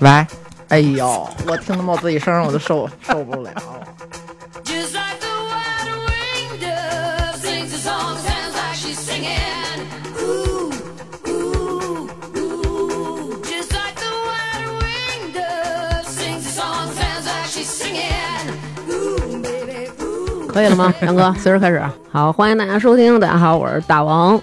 喂。哎呦我听他们自己声我都受 受不了。可以了吗杨哥？随时开始好欢迎大家收听大家好我是大王。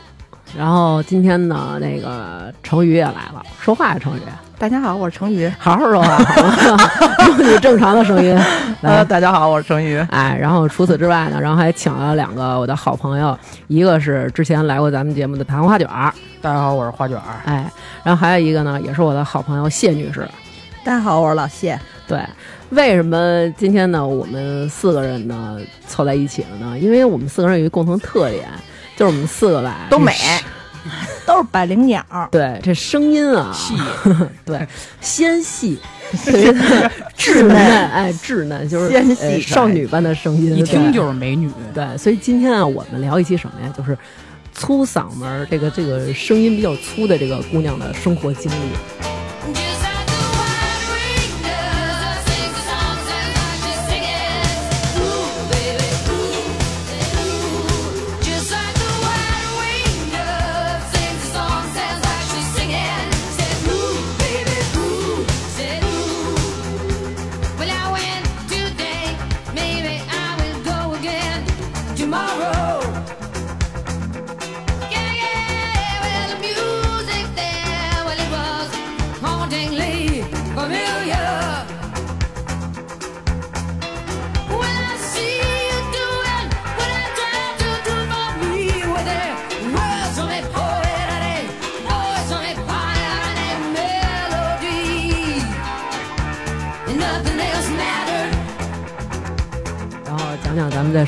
然后今天呢，那个成宇也来了，说话呀，成宇，大家好，我是成宇。好好说话，好吗？用你正常的声音呃，来。大家好，我是成宇。哎，然后除此之外呢，然后还请了两个我的好朋友，一个是之前来过咱们节目的盘花卷儿，大家好，我是花卷儿。哎，然后还有一个呢，也是我的好朋友谢女士。大家好，我是老谢。对，为什么今天呢我们四个人呢凑在一起了呢？因为我们四个人有一共同特点，就是我们四个吧都美 都是百灵鸟。对，这声音啊，细，对，纤细，特别的稚嫩，哎，稚嫩，就是纤细少女般的声音，一听就是美女。对。所以今天啊，我们聊一期什么呀？就是粗嗓门儿，这个这个声音比较粗的这个姑娘的生活经历。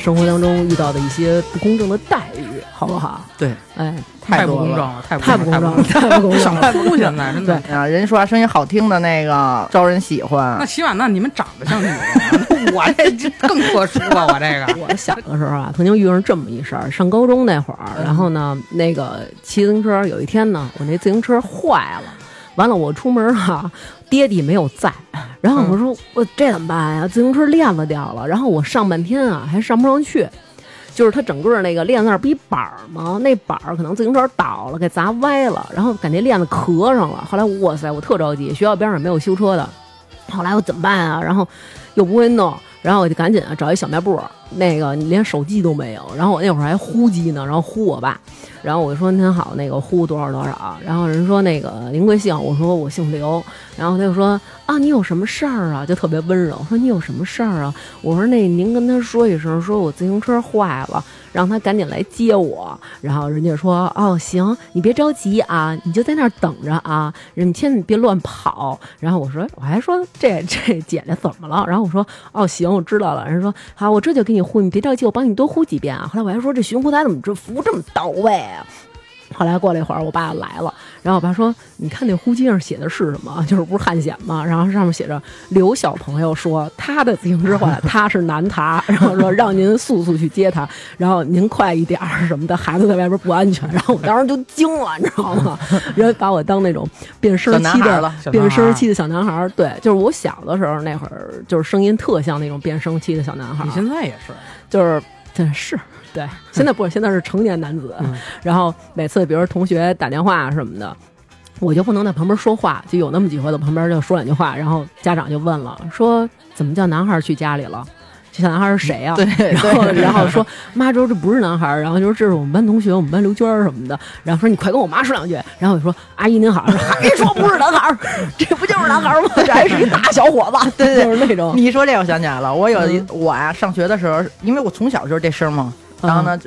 生活当中遇到的一些不公正的待遇，好不好？对，哎，太不公正了，太太不公正了，太太不公正了想了。哭现在真的。啊，人说话声音好听的那个招人喜欢那。起码那你们长得像女人，我这 就更特殊了，我这个。我小的时候啊，曾经遇上这么一事儿。上高中那会儿，然后呢，那个骑自行车，有一天呢，我那自行车坏了，完了我出门哈、爹地没有在，然后我说、我这怎么办呀？自行车链子掉了，然后我上半天啊还上不上去。就是它整个那个链子那儿不一板儿吗？那板儿可能自行车倒了，给砸歪了，然后感觉链子磕上了。后来哇塞，我特着急，学校边上没有修车的。后来我怎么办啊？然后又不会弄，然后我就赶紧啊找一小卖部，那个连手机都没有。然后我那会儿还呼机呢，然后呼我爸，然后我就说您好，那个呼多少多少。然后人说那个您贵姓？我说我姓刘。然后他就说啊，你有什么事儿啊？就特别温柔，说你有什么事儿啊？我说那您跟他说一声，说我自行车坏了，让他赶紧来接我。然后人家说哦行，你别着急啊，你就在那儿等着啊，你千万别乱跑。然后我说我还说这这姐姐怎么了？然后我说哦行，我知道了。人说好，我这就给你呼，你别着急，我帮你多呼几遍啊。后来我还说这寻呼台怎么这服务这么到位啊？后来过了一会儿，我爸来了，然后我爸说：“你看那呼机上写的是什么？就是不是汉显吗？然后上面写着刘小朋友说他的自行车坏了，他是男他，然后说让您速速去接他，然后您快一点儿什么的，孩子在外边不安全。然后我当时就惊了，你知道吗？人把我当那种变声期的变声期的小男孩儿。对，就是我小的时候那会儿，就是声音特像那种变声期的小男孩儿。你现在也是，就是对是。对，现在不是，现在是成年男子。嗯。然后每次比如说同学打电话什么的，我就不能在旁边说话，就有那么几回在旁边就说两句话，然后家长就问了，说怎么叫男孩去家里了？这小男孩是谁呀、对 然后对。然后说妈说这不是男孩儿，然后就说这是我们班同学，我们班刘娟儿什么的，然后说你快跟我妈说两句，然后我说阿姨您好，还说不是男孩儿，这不就是男孩儿吗？这还是一大小伙子，对对就是那种。你一说这，我想起来了，我有一嗯。我呀上学的时候，因为我从小就是这声嘛，然后呢，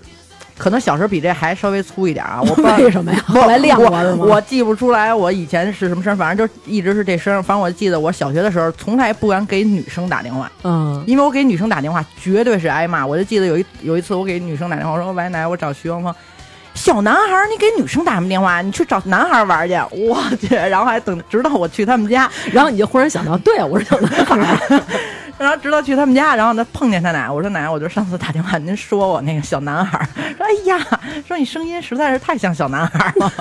可能小时候比这还稍微粗一点啊。我不知道 为什么呀？后来练过是吗？我我记不出来我以前是什么声，反正就一直是这声。反正我记得我小学的时候从来不敢给女生打电话，嗯因为我给女生打电话绝对是挨骂。我就记得有一有一次我给女生打电话，我说喂奶，我找徐芳芳。小男孩儿，你给女生打什么电话？你去找男孩儿玩去！我去，然后还等直到我去他们家，然后你就忽然想到，对啊，我是小男孩儿，然后直到去他们家，然后他碰见他奶，我说奶奶，我就上次打电话您说我那个小男孩儿，说哎呀，说你声音实在是太像小男孩儿了。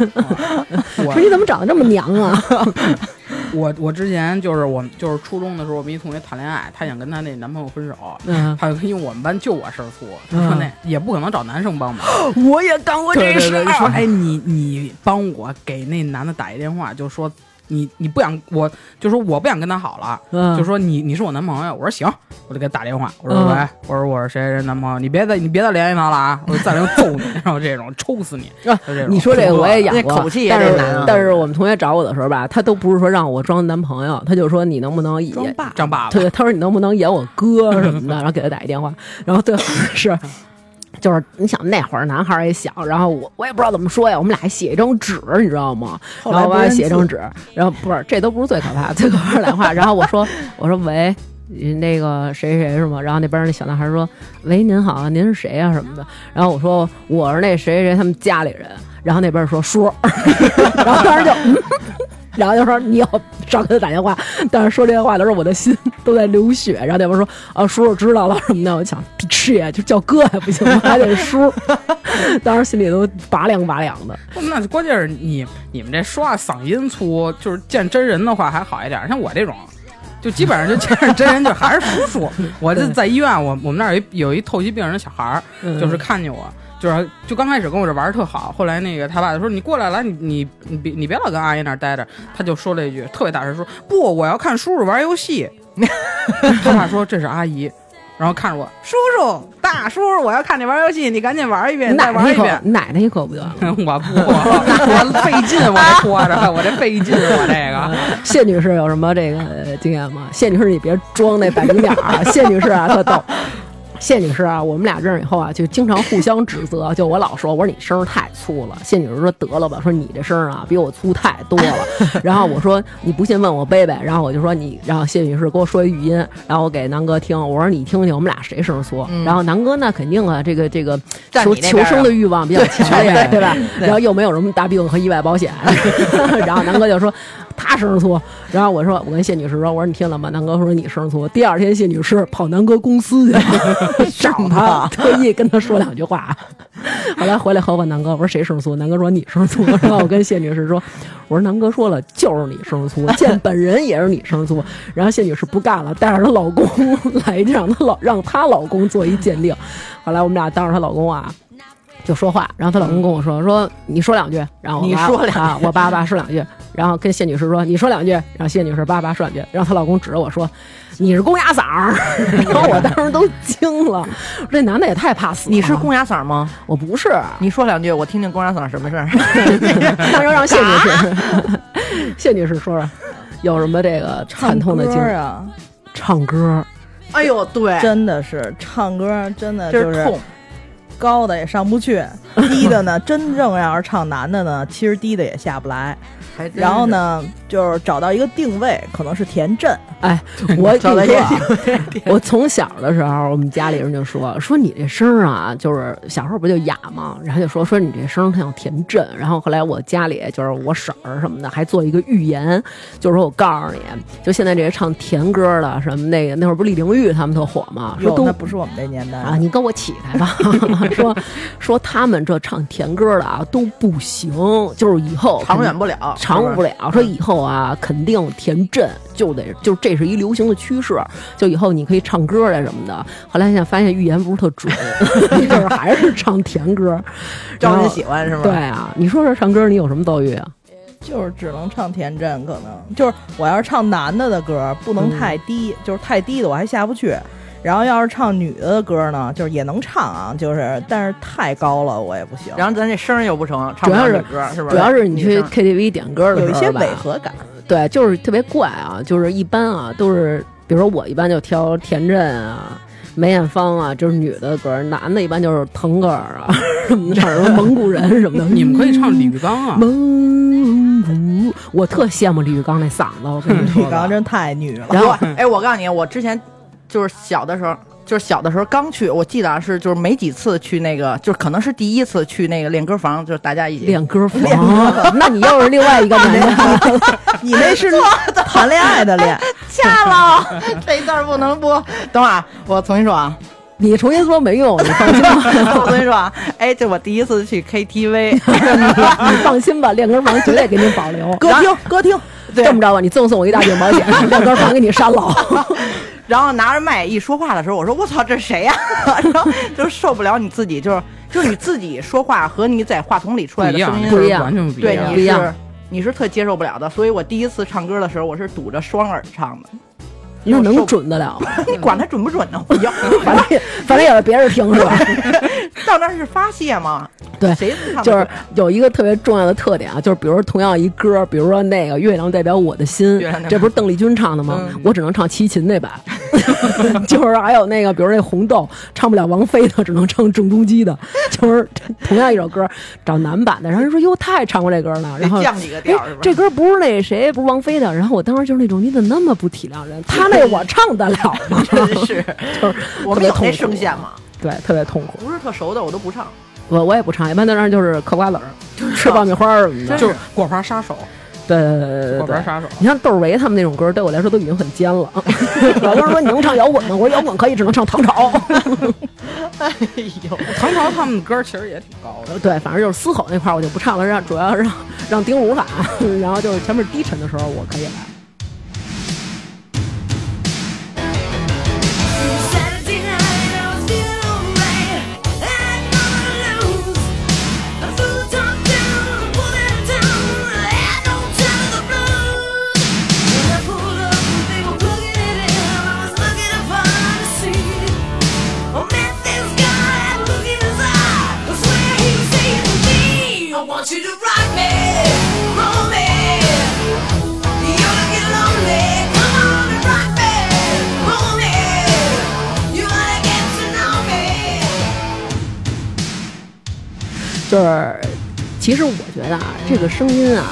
说你怎么长得这么娘啊？我我之前就是我就是初中的时候，我们一同学谈恋爱，她想跟她那男朋友分手，嗯，她就因为我们班就我事儿粗，她说那也不可能找男生帮忙，我也干过这事儿，说。哎你你帮我给那男的打一电话，就说你你不想我就说我不想跟他好了，嗯就说你你是我男朋友，我说行，我就给他打电话，我说嗯喂，我说我是谁谁男朋友，你别再你别再联系他了啊，我再能揍你，然后这种抽死你，啊就这种。你说这个我也演过，那口气也但是得难啊但是我们同学找我的时候吧，他都不是说让我装男朋友，他就说你能不能演，装爸，张爸爸，对，他说你能不能演我哥什么的，然后给他打一电话，然后最后是。就是你想那会儿男孩儿也小，然后我我也不知道怎么说呀，我们俩还写一张纸，你知道吗？后来然后我还写一张纸，然后不是这都不是最可怕，最可怕是两话，然后我说我说喂，那个谁谁谁是吗？然后那边那小男孩说喂您好，您是谁呀、什么的，然后我说我是那谁谁谁他们家里人，然后那边说叔，然后当时就。嗯然后就说你要少给他打电话，但是说这些话的时候，我的心都在流血。然后那边说啊，叔叔知道了什么的，我想切，就叫哥还不行吗？还得叔，当时心里都拔凉拔凉的。那关键是你你们这说话嗓音粗，就是见真人的话还好一点，像我这种。就基本上就见着真人就还是叔叔。我这在医院，我我们那儿有一有一透析病人的小孩儿，嗯就是看见我，就是就刚开始跟我这玩儿特好，后来那个他爸就说你过来来，你你你别你别老跟阿姨那儿待着，他就说了一句特别大声说不，我要看叔叔玩游戏。他爸说这是阿姨，然后看着我叔叔大叔，我要看你玩游戏，你赶紧玩一遍，你再奶奶一口玩一遍，。你奶奶一口不就完了？我不，我费劲，我这拖着，我这费劲，我这个。谢女士有什么这个呃经验吗？谢女士，你别装那百灵鸟啊！谢女士啊，特逗。谢女士啊，我们俩认识以后啊，就经常互相指责。就我老说，我说你声儿太粗了。谢女士说得了吧，说你这声儿啊比我粗太多了。然后我说你不信问我贝贝，然后我就说你，然后谢女士给我说一语音，然后我给南哥听，我说你听听我们俩谁声儿粗。然后南哥那肯定啊，这个这个求求生的欲望比较强烈，对对吧？然后又没有什么大病和意外保险，然后南哥就说他声儿粗，然后我说我跟谢女士说，我说你听了吗？南哥说你声儿粗。第二天谢女士跑南哥公司去 了找他，特意跟他说两句话。后来回来和我南哥，我说谁声儿粗？南哥说你声儿粗。然后我跟谢女士说，我说南哥说了就是你声儿粗，见本人也是你声儿粗。然后谢女士不干了，带着她老公来，让她老让她老公做一鉴定。后来我们俩当着她老公啊。就说话，然后她老公跟我说：“说你说两句。”然后你说两我爸爸说两句，然后跟谢女士说：“你说两句。”然后谢女士叭叭说两句，然后她老公指着我说：“你是公鸭嗓儿。”然后我当时都惊了，这男的也太怕死了。你是公鸭嗓吗？我不是，你说两句，我听听公鸭嗓什么事儿。那就让谢女士，谢女士说说有什么这个惨痛的经历？啊，唱歌，哎呦，对，真的是唱歌，真的就是痛。高的也上不去，低的呢，真正要是唱男的呢，其实低的也下不来。还然后？呢，就是找到一个定位，可能是田震，哎，我找到一个定位我从小的时候，我们家里人就说 说你这声儿啊，就是小时候不就哑吗？然后就说说你这声儿像田震。然后后来我家里就是我婶儿什么的，还做一个预言，就是说我告诉你，就现在这些唱甜歌的什么那个那会儿不是李玲玉他们特火吗？说，都那不是我们这年代啊，你跟我起来吧。说说他们这唱甜歌的啊都不行，就是以后长远不了，长不了。说以后啊，肯定田震就得就这是一流行的趋势，就以后你可以唱歌呀什么的。后来现在发现预言不是特准，就是还是唱甜歌，招人喜欢是吗？对啊，你说说唱歌你有什么遭遇啊？就是只能唱田震，可能就是我要是唱男的的歌，不能太低，就是太低的我还下不去。然后要是唱女的的歌呢，就是也能唱啊，就是但是太高了我也不行，然后咱这声儿又不成，唱不了主要歌是不是？主要是你去 KTV 点歌的时候吧有一些违和感。对，就是特别怪啊，就是一般啊都是，比如说我一般就挑田震啊。梅艳芳啊，就是女的歌，男的一般就是腾格尔啊，什么的，唱什么蒙古人什么的。你们可以唱李玉刚啊，蒙古，我特羡慕李玉刚那嗓子，我跟你说 李玉刚真太女了，然后我哎，我告诉你，我之前就是小的时候，就是小的时候刚去，我记得啊是就是没几次去那个，就是可能是第一次去那个练歌房，就是大家一起练歌房，那你又是另外一个男的。你那是谈恋爱的练，掐了，这一段不能播。等会儿啊，我重新说啊，你重新说没用，你放心吧，我跟你说啊。哎，这我第一次去 KTV，你放心吧，练歌房绝对给你保留。歌厅，歌厅，这么着吧，你赠送我一大顶保险，练歌房给你删了。然后拿着麦一说话的时候，我说我操，这谁呀、然后就受不了你自己，就是就是你自己说话和你在话筒里出来的声音，不一样完全不一对。你是你是特接受不了的。所以我第一次唱歌的时候，我是堵着双耳唱的。那能准得了吗？你管他准不准呢？我要，反正也反正也是别人听是吧？到那儿是发泄嘛。对谁就是有一个特别重要的特点啊，就是比如说同样一歌，比如说那个《月亮代表我的心这不是邓丽君唱的吗？嗯我只能唱齐秦那版，就是还有那个，比如那红豆唱不了王菲的，只能唱郑中基的，就是同样一首歌找男版的，然后人说哟，他也唱过这歌呢，然后降几个调是吧？哎这歌不是那谁，不是王菲的。然后我当时就是那种，你怎么那么不体谅人？他那我唱得了吗？真是，就是我们有那特别痛苦声线嘛，对，特别痛苦。不是特熟的我都不唱。我我也不唱，一般都让就是嗑瓜子儿，吃爆米花儿什么的。就是果盘杀手，对对对对对对。果盘杀手。你像窦唯他们那种歌，对我来说都已经很尖了。老多人说你能唱摇滚吗？我说摇滚可以，只能唱唐朝。哎呦，唐朝他们歌其实也挺高的。对，反正就是嘶吼那块儿我就不唱了，让主要让让丁武喊，然后就是前面低沉的时候我可以来。就是，其实我觉得啊，这个声音啊，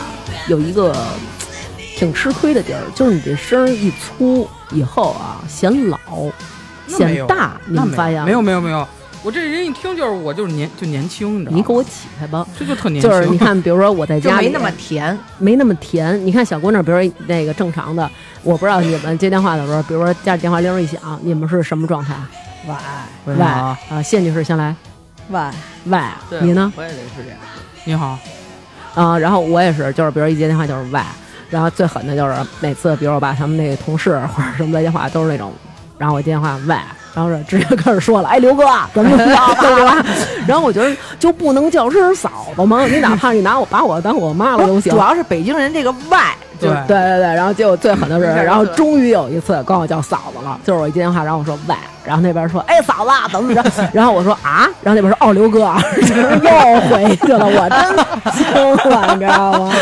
有一个挺吃亏的地儿，就是你这声儿一粗以后啊，显老、显大，你发现吗没有没有没有，我这人一听就是我就是年就年轻，你知道吗？你给我起开吧。这就特年轻。就是你看，比如说我在家里没那么甜。没那么甜。你看小姑娘，比如说那个正常的，我不知道你们接电话的时候，比如说家里电话铃儿一响，你们是什么状态？喂喂啊，谢女士先来，喂，喂，你呢？我也得是这样。你好，啊，然后我也是，就是比如一接电话就是喂，然后最狠的就是每次，比如我爸他们那个同事或者什么来电话都是那种，然后我接电话喂，然后是直接开始说了，哎，刘哥怎么怎么着，对吧？然后我觉得就不能叫声嫂子吗？你哪怕你拿我把我当我妈了都行主。要是北京人这个外，就对。对对对，然后结果最狠的是，然后终于有一次管我叫嫂子了，就是我一接电话，然后我说喂，然后那边说哎嫂子怎么怎么着，然后我说啊，然后那边说哦刘哥，就是 又回去了，我真惊了，你知道吗？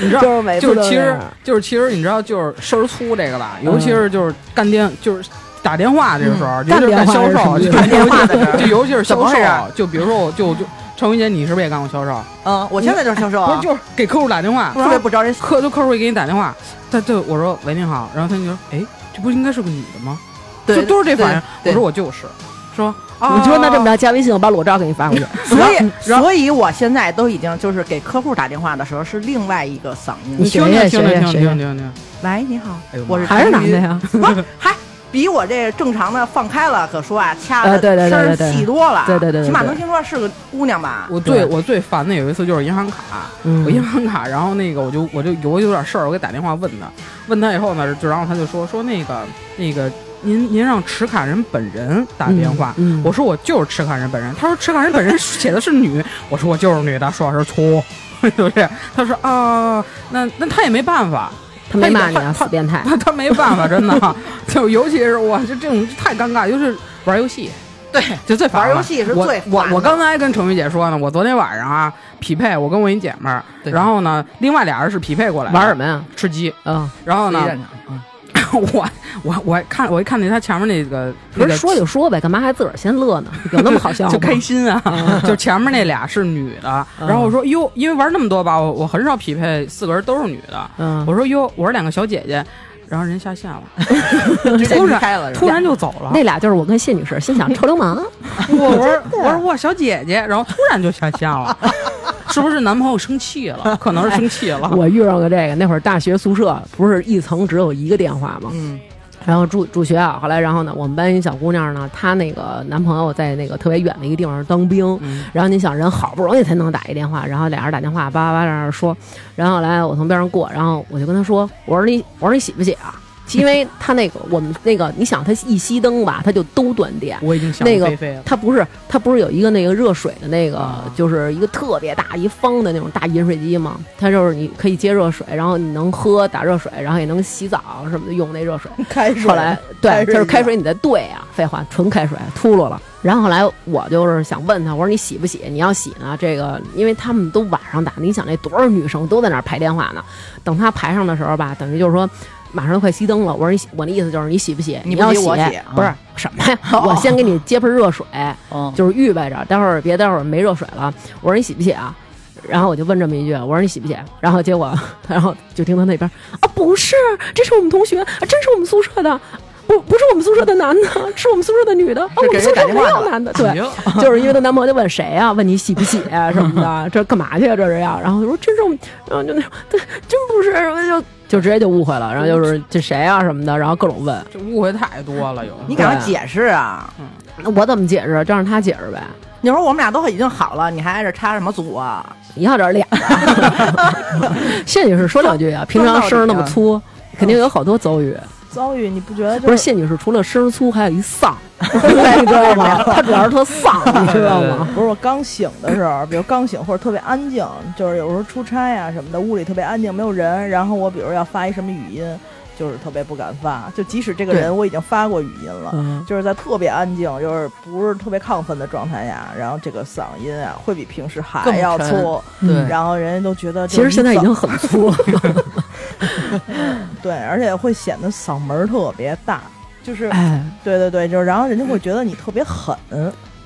你知道就是每次就是其实就是其实你知道就是声儿粗这个吧，尤其是就是干电就是。打电话这个时候，尤其是干销售，就尤其是销售就比如说我就就程云姐，你是不是也干过销售？嗯，我现在就是销售啊不是，，就是给客户打电话，特别不招人。客就客户会给你打电话，他就我说喂您好，然后他就说哎，这不应该是个女的吗？对就都是这反应。我说我就是，说你说那这么着，加微信，我把裸照给你发过去。所以，所以我现在都已经就是给客户打电话的时候是另外一个嗓音。你学听听听听听学听听听，喂，你好我是还是男的呀？不 是，还比我这正常的放开了可说啊，掐的呃对对对声儿对对细多了。对对对对对起码能听出来是个姑娘吧？我最我最烦的有一次就是银行卡，嗯我银行卡，然后那个我就我就有有点事儿，我给打电话问他，问他以后呢，就然后他就说说那个那个您您让持卡人本人打电话。嗯，我说我就是持卡人本人，他说持卡人本人写的是女，我说我就是女的，说话声粗，就这样。他说啊，那那他也没办法，他没骂你啊，死变态。他他没办法，真的，就尤其是我就这种太尴尬，就是玩游戏，对，就最烦了玩游戏是我最烦我我的刚才还跟程雨姐说呢，我昨天晚上啊匹配，我跟我一姐们儿，然后呢，另外俩人是匹配过来玩什么呀？吃鸡，嗯，然后呢实际，战场 我我我看我一看那他前面那个那个不是说就说呗，干嘛还自个儿先乐呢？有那么好笑吗？就开心啊，就前面那俩是女的，嗯然后我说哟，因为玩那么多把，我我很少匹配四个人都是女的，嗯，我说哟，我说两个小姐姐，然后人下线了，突然开了，突然就走了，那俩就是我跟谢女士，心想臭流氓。我我说我说哇小姐姐，然后突然就下线了，是不是男朋友生气了？可能是生气了。我遇上个这个，那会儿大学宿舍不是一层只有一个电话吗？嗯，然后住住学校，后来然后呢，我们班一小姑娘呢，她那个男朋友在那个特别远的一个地方当兵，嗯然后你想人好不容易才能打一电话，然后俩人打电话叭叭叭在那儿说，然后后来我从边上过，然后我就跟她说，我说你我说你洗不洗啊？因为他那个我们那个，你想他一熄灯吧，他就都断电。我已经想那个飞飞了。它不是它不是有一个那个热水的那个，啊就是一个特别大一方的那种大饮水机嘛，它就是你可以接热水，然后你能喝打热水，然后也能洗澡什么的用那热水。开水。后来对，就是开水你再兑啊，废话，纯开水秃噜了。然后后来我就是想问他，我说你洗不洗？你要洗呢，这个因为他们都晚上打，你想那多少女生都在那儿排电话呢？等他排上的时候吧，等于就是说。马上快熄灯了，我说你洗，我那意思就是你洗不洗？你不要洗洗我洗不是啊什么呀？我先给你接盆热水，嗯，就是预备着，待会儿别待会儿没热水了。我说你洗不洗啊？然后我就问这么一句，我说你洗不洗？然后结果，然后就听他那边啊，不是，这是我们同学，啊真是我们宿舍的，不不是我们宿舍的男的，是我们宿舍的女的，啊，我们宿舍没有男的，对，就是因为她男朋友就问谁啊？问你洗不洗啊什么的，这干嘛去啊？这是要？然后就说真是我们，然后就那种，对，真不是，然后就就直接就误会了，然后就是这谁啊什么的，然后各种问，这误会太多了，有你给他解释啊！那我怎么解释？就让他解释呗。你说我们俩都已经好了，你还在这插什么组啊？你要点脸啊！谢女士说两句啊，平常声儿那么粗，肯定有好多遭遇。遭遇，你不觉得就不是谢女士，除了声儿粗，还有一丧，你知道吗？她主要是特丧，你知道吗？不是我刚醒的时候，比如刚醒或者特别安静，就是有时候出差啊什么的，屋里特别安静，没有人，然后我比如要发一什么语音，就是特别不敢发，就即使这个人我已经发过语音了。嗯，就是在特别安静，就是不是特别亢奋的状态下，然后这个嗓音啊会比平时还要粗，对然后人家都觉得其实现在已经很粗了。对，而且会显得嗓门特别大，就是哎，对对对，就是然后人家会觉得你特别狠，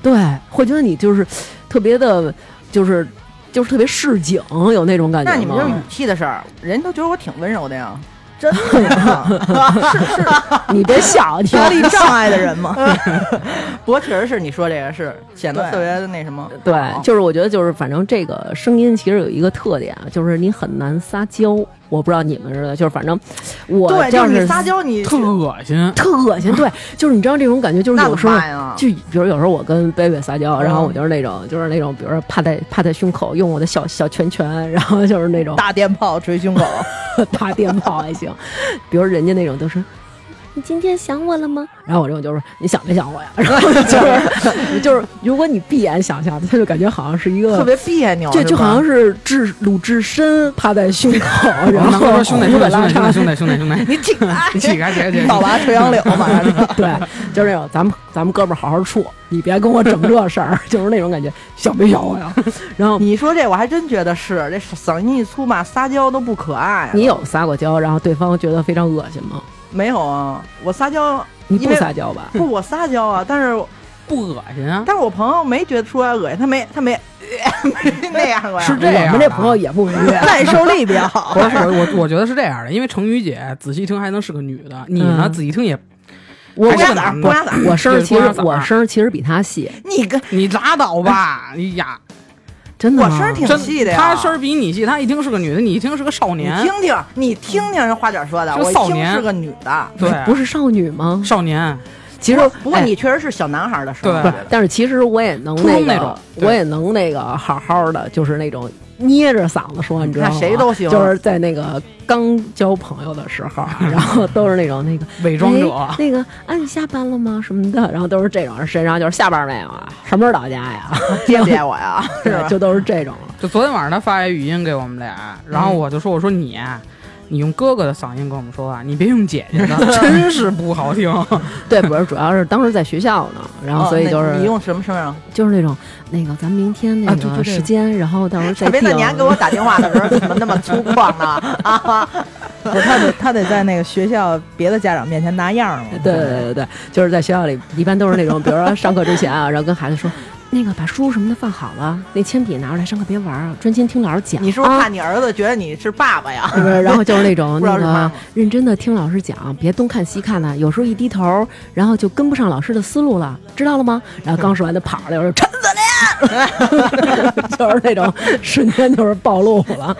对，会觉得你就是特别的，就是就是特别市井，有那种感觉。那你们就是语气的事儿，人都觉得我挺温柔的呀。真的呀 是是你别笑，你听力障碍的人吗？不过确实是你说这个是显得特别的那什么。对，就是我觉得就是反正这个声音其实有一个特点啊，就是你很难撒娇。我不知道你们似的，就是反正我就是你撒娇，你特恶心。特恶心。对，就是你知道这种感觉，就是有时候？就比如有时候我跟贝贝撒娇，然后嗯我就是那种就是那种，比如说趴在趴在胸口，用我的小小拳拳，然后就是那种大电炮捶胸口，大电炮还行。比如人家那种都是。你今天想我了吗？然后我这种就是你想没想我呀？然后就是 就是，如果你闭眼想象，他就感觉好像是一个特别别扭，就就好像是是智鲁智深趴在胸口，然能后说兄弟兄弟兄弟兄弟兄弟兄弟兄弟，你挺爱你起开起开起倒开！拔垂杨柳，嘛对，就是那种咱们咱们哥们儿好好处，你别跟我整这事儿，就是那种感觉，想没想我呀？然后你说这我还真觉得是，这嗓音一粗嘛，撒娇都不可爱。你有撒过娇，然后对方觉得非常恶心吗？没有啊？我撒娇，你不撒娇吧？不，我撒娇啊，但是不恶心啊？但是我朋友没觉得出来恶心，他没他没 没那样过呀。是这样的我们这朋友也不明白。耐受力比较好 不。是我我我觉得是这样的，因为成宇姐仔细听还能是个女的，你呢嗯仔细听也我公鸭子儿，还是个男的公鸭子儿，我声儿其实我声儿其实比他细，你跟你拉倒吧！哎呀，真的吗我声儿挺细的呀。她声比你细，她一听是个女的，你一听是个少你年，听听，你听听人花姐说的，我一听少年是个女的。对，不是少女吗？少年，其实哎不过你确实是小男孩的声儿，对，但是其实我也能初中那个那种，我也能那个好好的，就是那种捏着嗓子说，你知道吗？谁都行就是在那个刚交朋友的时候啊，然后都是那种那个伪装者哎那个啊，你下班了吗？什么的，然后都是这种，身上就是下班没有啊？什么时候到家呀？接不接我呀？是吧对，就都是这种。就昨天晚上他发一语音给我们俩，然后我就说：“我说你啊，你用哥哥的嗓音跟我们说话，你别用姐姐的，真是不好听。对，不是，主要是当时在学校呢，然后所以哦就是、那你用什么声啊？就是那种那个咱们明天那个啊对对对时间，然后到时候 再定。别的你还给我打电话的时候怎么那么粗犷呢？啊，不是他得他得在那个学校别的家长面前拿样儿嘛。对对对对对，就是在学校里，一般都是那种，比如说上课之前啊，然后跟孩子说，那个把书什么的放好了，那铅笔拿出来，上课别玩儿，专心听老师讲。你是不是啊怕你儿子觉得你是爸爸呀？是不是？然后就是那种 那个认真的听老师讲，别东看西看的，有时候一低头，然后就跟不上老师的思路了，知道了吗？然后刚说完就跑了，我说陈子 就是那种瞬间就是暴露了。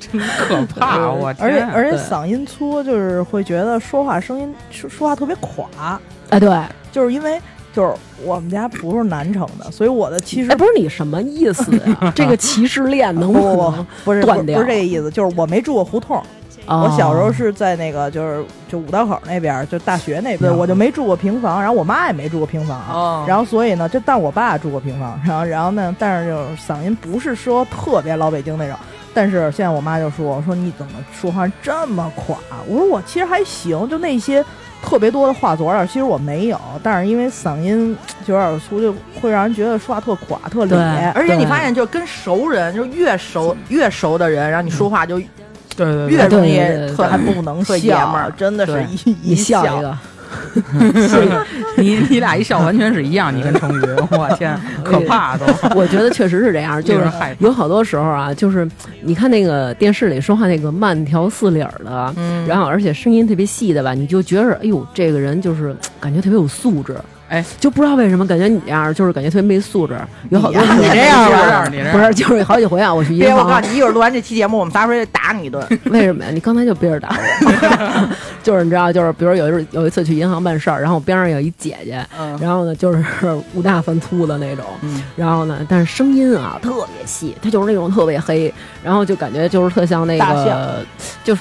真可怕！我而且，而且嗓音粗，就是会觉得说话声音说说话特别垮，哎，对，就是因为就是我们家不是南城的，所以我的其实哎，不是你什么意思呀？这个歧视链能不能不是不是断掉不是这个意思，就是我没住过胡同，哦我小时候是在那个就是就五道口那边，就大学那边我就没住过平房，然后我妈也没住过平房，哦然后所以呢，就但我爸住过平房，然后然后呢，但是就是嗓音不是说特别老北京那种，但是现在我妈就说我说你怎么说话这么垮？我说我其实还行，就那些。特别多的话左耳，其实我没有，但是因为嗓音就有点粗，就会让人觉得说话特垮、特对咧。而且你发现，就跟熟人，就越熟越熟的人，然后你说话就越容易特还不能特笑，爷们儿。真的是一一笑。笑一个，你你俩一笑完全是一样，你跟成宇，我天，可怕都。我觉得确实是这样，就是有好多时候啊，就是你看那个电视里说话那个慢条斯理的，嗯然后而且声音特别细的吧，你就觉着哎呦，这个人就是感觉特别有素质。哎，就不知道为什么感觉你这样，就是感觉特别没素质。有好多你这样吧吧你不是，就是好几回啊，我去银别，我告诉，你，一会儿录完这期节目，我们仨出去打你一顿。为什么呀？你刚才就憋着打我，就是你知道，就是比如有一次有一次去银行办事儿，然后我边上有一姐姐，嗯然后呢就是五大三粗的那种，嗯然后呢，但是声音啊特别细，她就是那种特别黑，然后就感觉就是特像那个，就是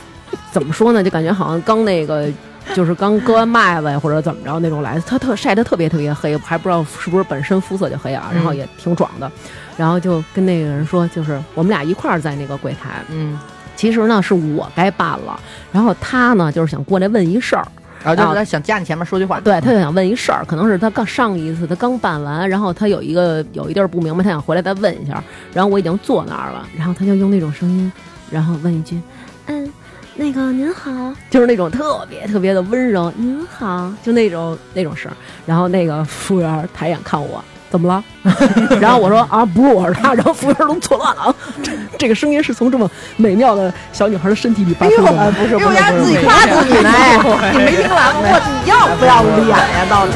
怎么说呢，就感觉好像刚那个。就是刚割完麦子呀，或者怎么着那种来的，她特晒得特别特别黑，还不知道是不是本身肤色就黑啊，然后也挺壮的，然后就跟那个人说，就是我们俩一块儿在那个柜台，嗯，其实呢是我该办了，然后他呢就是想过来问一事儿，然后就是他想加你前面说句话。对，他就想问一事儿，可能是他刚上一次他刚办完，然后他有一个有一地儿不明白，他想回来再问一下，然后我已经坐那儿了，然后他就用那种声音，然后问一句，嗯。那个您好，就是那种特别特别的温柔，您好，就那种那种声儿。然后那个服务员抬眼看我，怎么了？然后我说啊，不是我是他。然后服务员都错乱了啊，这这个声音是从这么美妙的小女孩的身体里发出的吗。不是因为人家自己夸自己呢，哎你没听完吗？我你要不要脸呀？到底？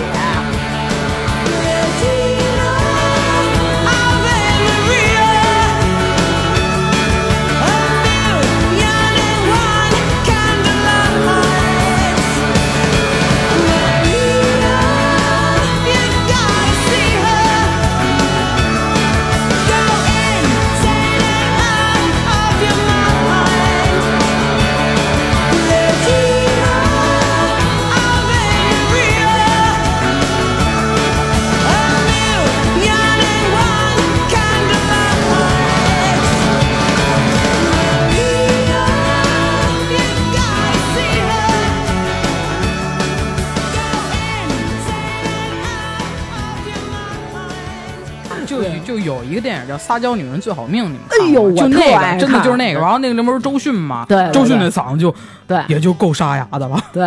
个电影叫《撒娇女人最好命》，你们看哎呦我就那个，真的就是那个。然后那个里面不是周迅吗？对对周迅那嗓子就对也就够沙哑的了。对，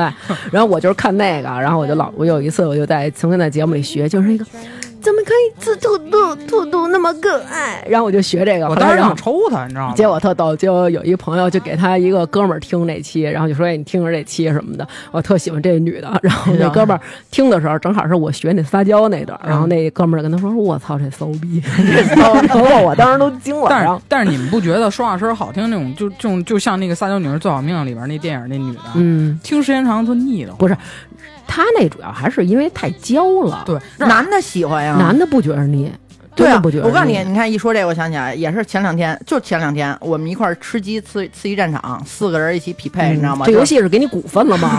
然后我就是看那个，然后我就老，我有一次我就在曾经在节目里学，就是一个怎么可以吃兔兔兔兔那么可爱，然后我就学这个，我当时想抽他，你知道吗？结果特逗，就有一朋友就给他一个哥们儿听那期，然后就说：“哎，你听着这期什么的，我特喜欢这女的。”然后那哥们儿听的时候，正好是我学那撒娇那段，然后那哥们儿跟他说：“我操，这骚逼！” 然后我当时都惊了。但是，但是你们不觉得说话声好听那种，就就就像那个《撒娇女人最好命》里边那电影那女的，嗯，听时间长就腻的。不是，他那主要还是因为太娇了，对，男的喜欢呀，男的不觉得腻，对啊不觉，得我告诉你，你看一说这，我想起来，也是前两天，就前两天，我们一块儿吃鸡刺刺激战场，四个人一起匹配，你知道吗？嗯这游戏是给你股份了吗？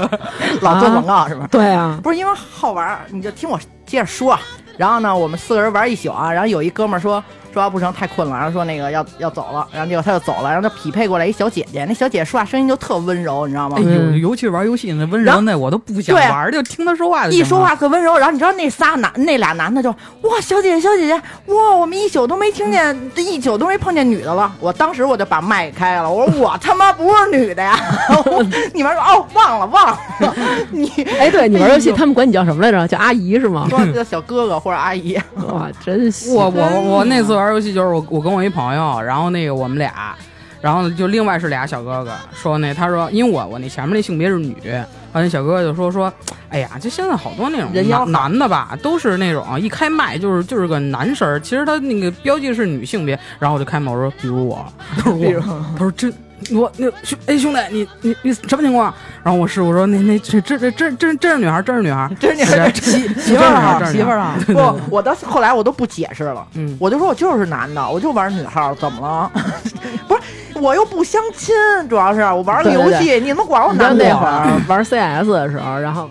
老做广告是不是？对啊，不是因为好玩儿，你就听我接着说。然后呢，我们四个人玩一宿啊，然后有一哥们儿说说啊不成，太困了，然后说那个要要走了，然后结果他就走了，然后他匹配过来一小姐姐，那小姐姐说话声音就特温柔，你知道吗哎？呦，嗯尤其是玩游戏那温柔那，我都不想玩，就听他说话一说话特温柔，然后你知道那仨男那俩男的就哇小姐姐小姐姐哇我们一宿都没听见一宿都没碰见女的了，我当时我就把麦开了，我说我他妈不是女的呀，我你们说哦忘了忘了，你 哎，对你玩游戏，他们管你叫什么来着？叫阿姨是吗？说叫小哥哥或者阿姨，哇，真我我我那次玩游戏就是我我跟我一朋友，然后那个我们俩，然然后就另外是俩小哥哥说那他说因为我我那前面那性别是女，然后那小哥哥就说说，哎呀，就现在好多那种男男的吧，都是那种一开麦就是就是个男声，其实他那个标记是女性别，然后我就开麦我说比如我，他说 我，他说真。我那兄哎兄弟，你你你什么情况？然后我师傅说那那这这这真真真是女孩，真是女孩，真是女孩媳媳妇儿啊，媳妇儿啊。不，我到后来我都不解释了，嗯我就说我就是男的，我就玩女号，怎么了？不是，我又不相亲，主要是我玩个游戏，你们管我男的？那会儿玩 CS 的时候，然后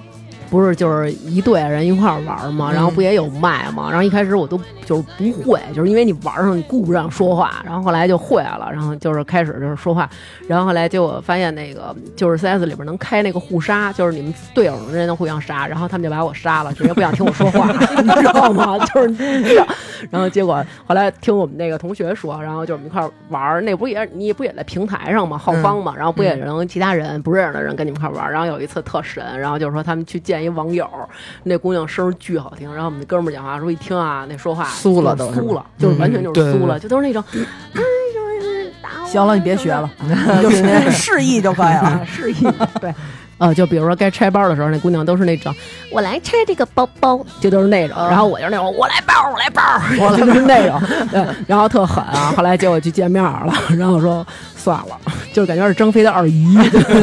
不是就是一队人一块儿玩嘛，然后不也有麦嘛？然后一开始我都就是不会，就是因为你玩上你顾不上说话，然后后来就会了，然后就是开始就是说话，然后后来结果发现那个就是 CS 里边能开那个互杀，就是你们队友之间能互相杀，然后他们就把我杀了，直接不想听我说话，你知道吗？就是这样。然后结果后来听我们那个同学说，然后就我们一块儿玩儿，那不也你不也在平台上嘛，浩方嘛，然后不也能其他人不认识的人跟你们一块儿玩儿。然后有一次特神，然后就是说他们去见一网友，那姑娘声儿巨好听，然后我们那哥们儿讲话时候一听啊，那说话酥了都酥了，就是完全就是酥了，就都是那种，行了，你别学了，就 就是是示意就可以了。示意对。呃，就比如说该拆包的时候，那姑娘都是那种，我来拆这个包包，就都是那种。然后我就是那种，我来包，我来包，我就是那种。对，然后特狠啊。后来结果去见面了，然后说算了，就是感觉是张飞的二姨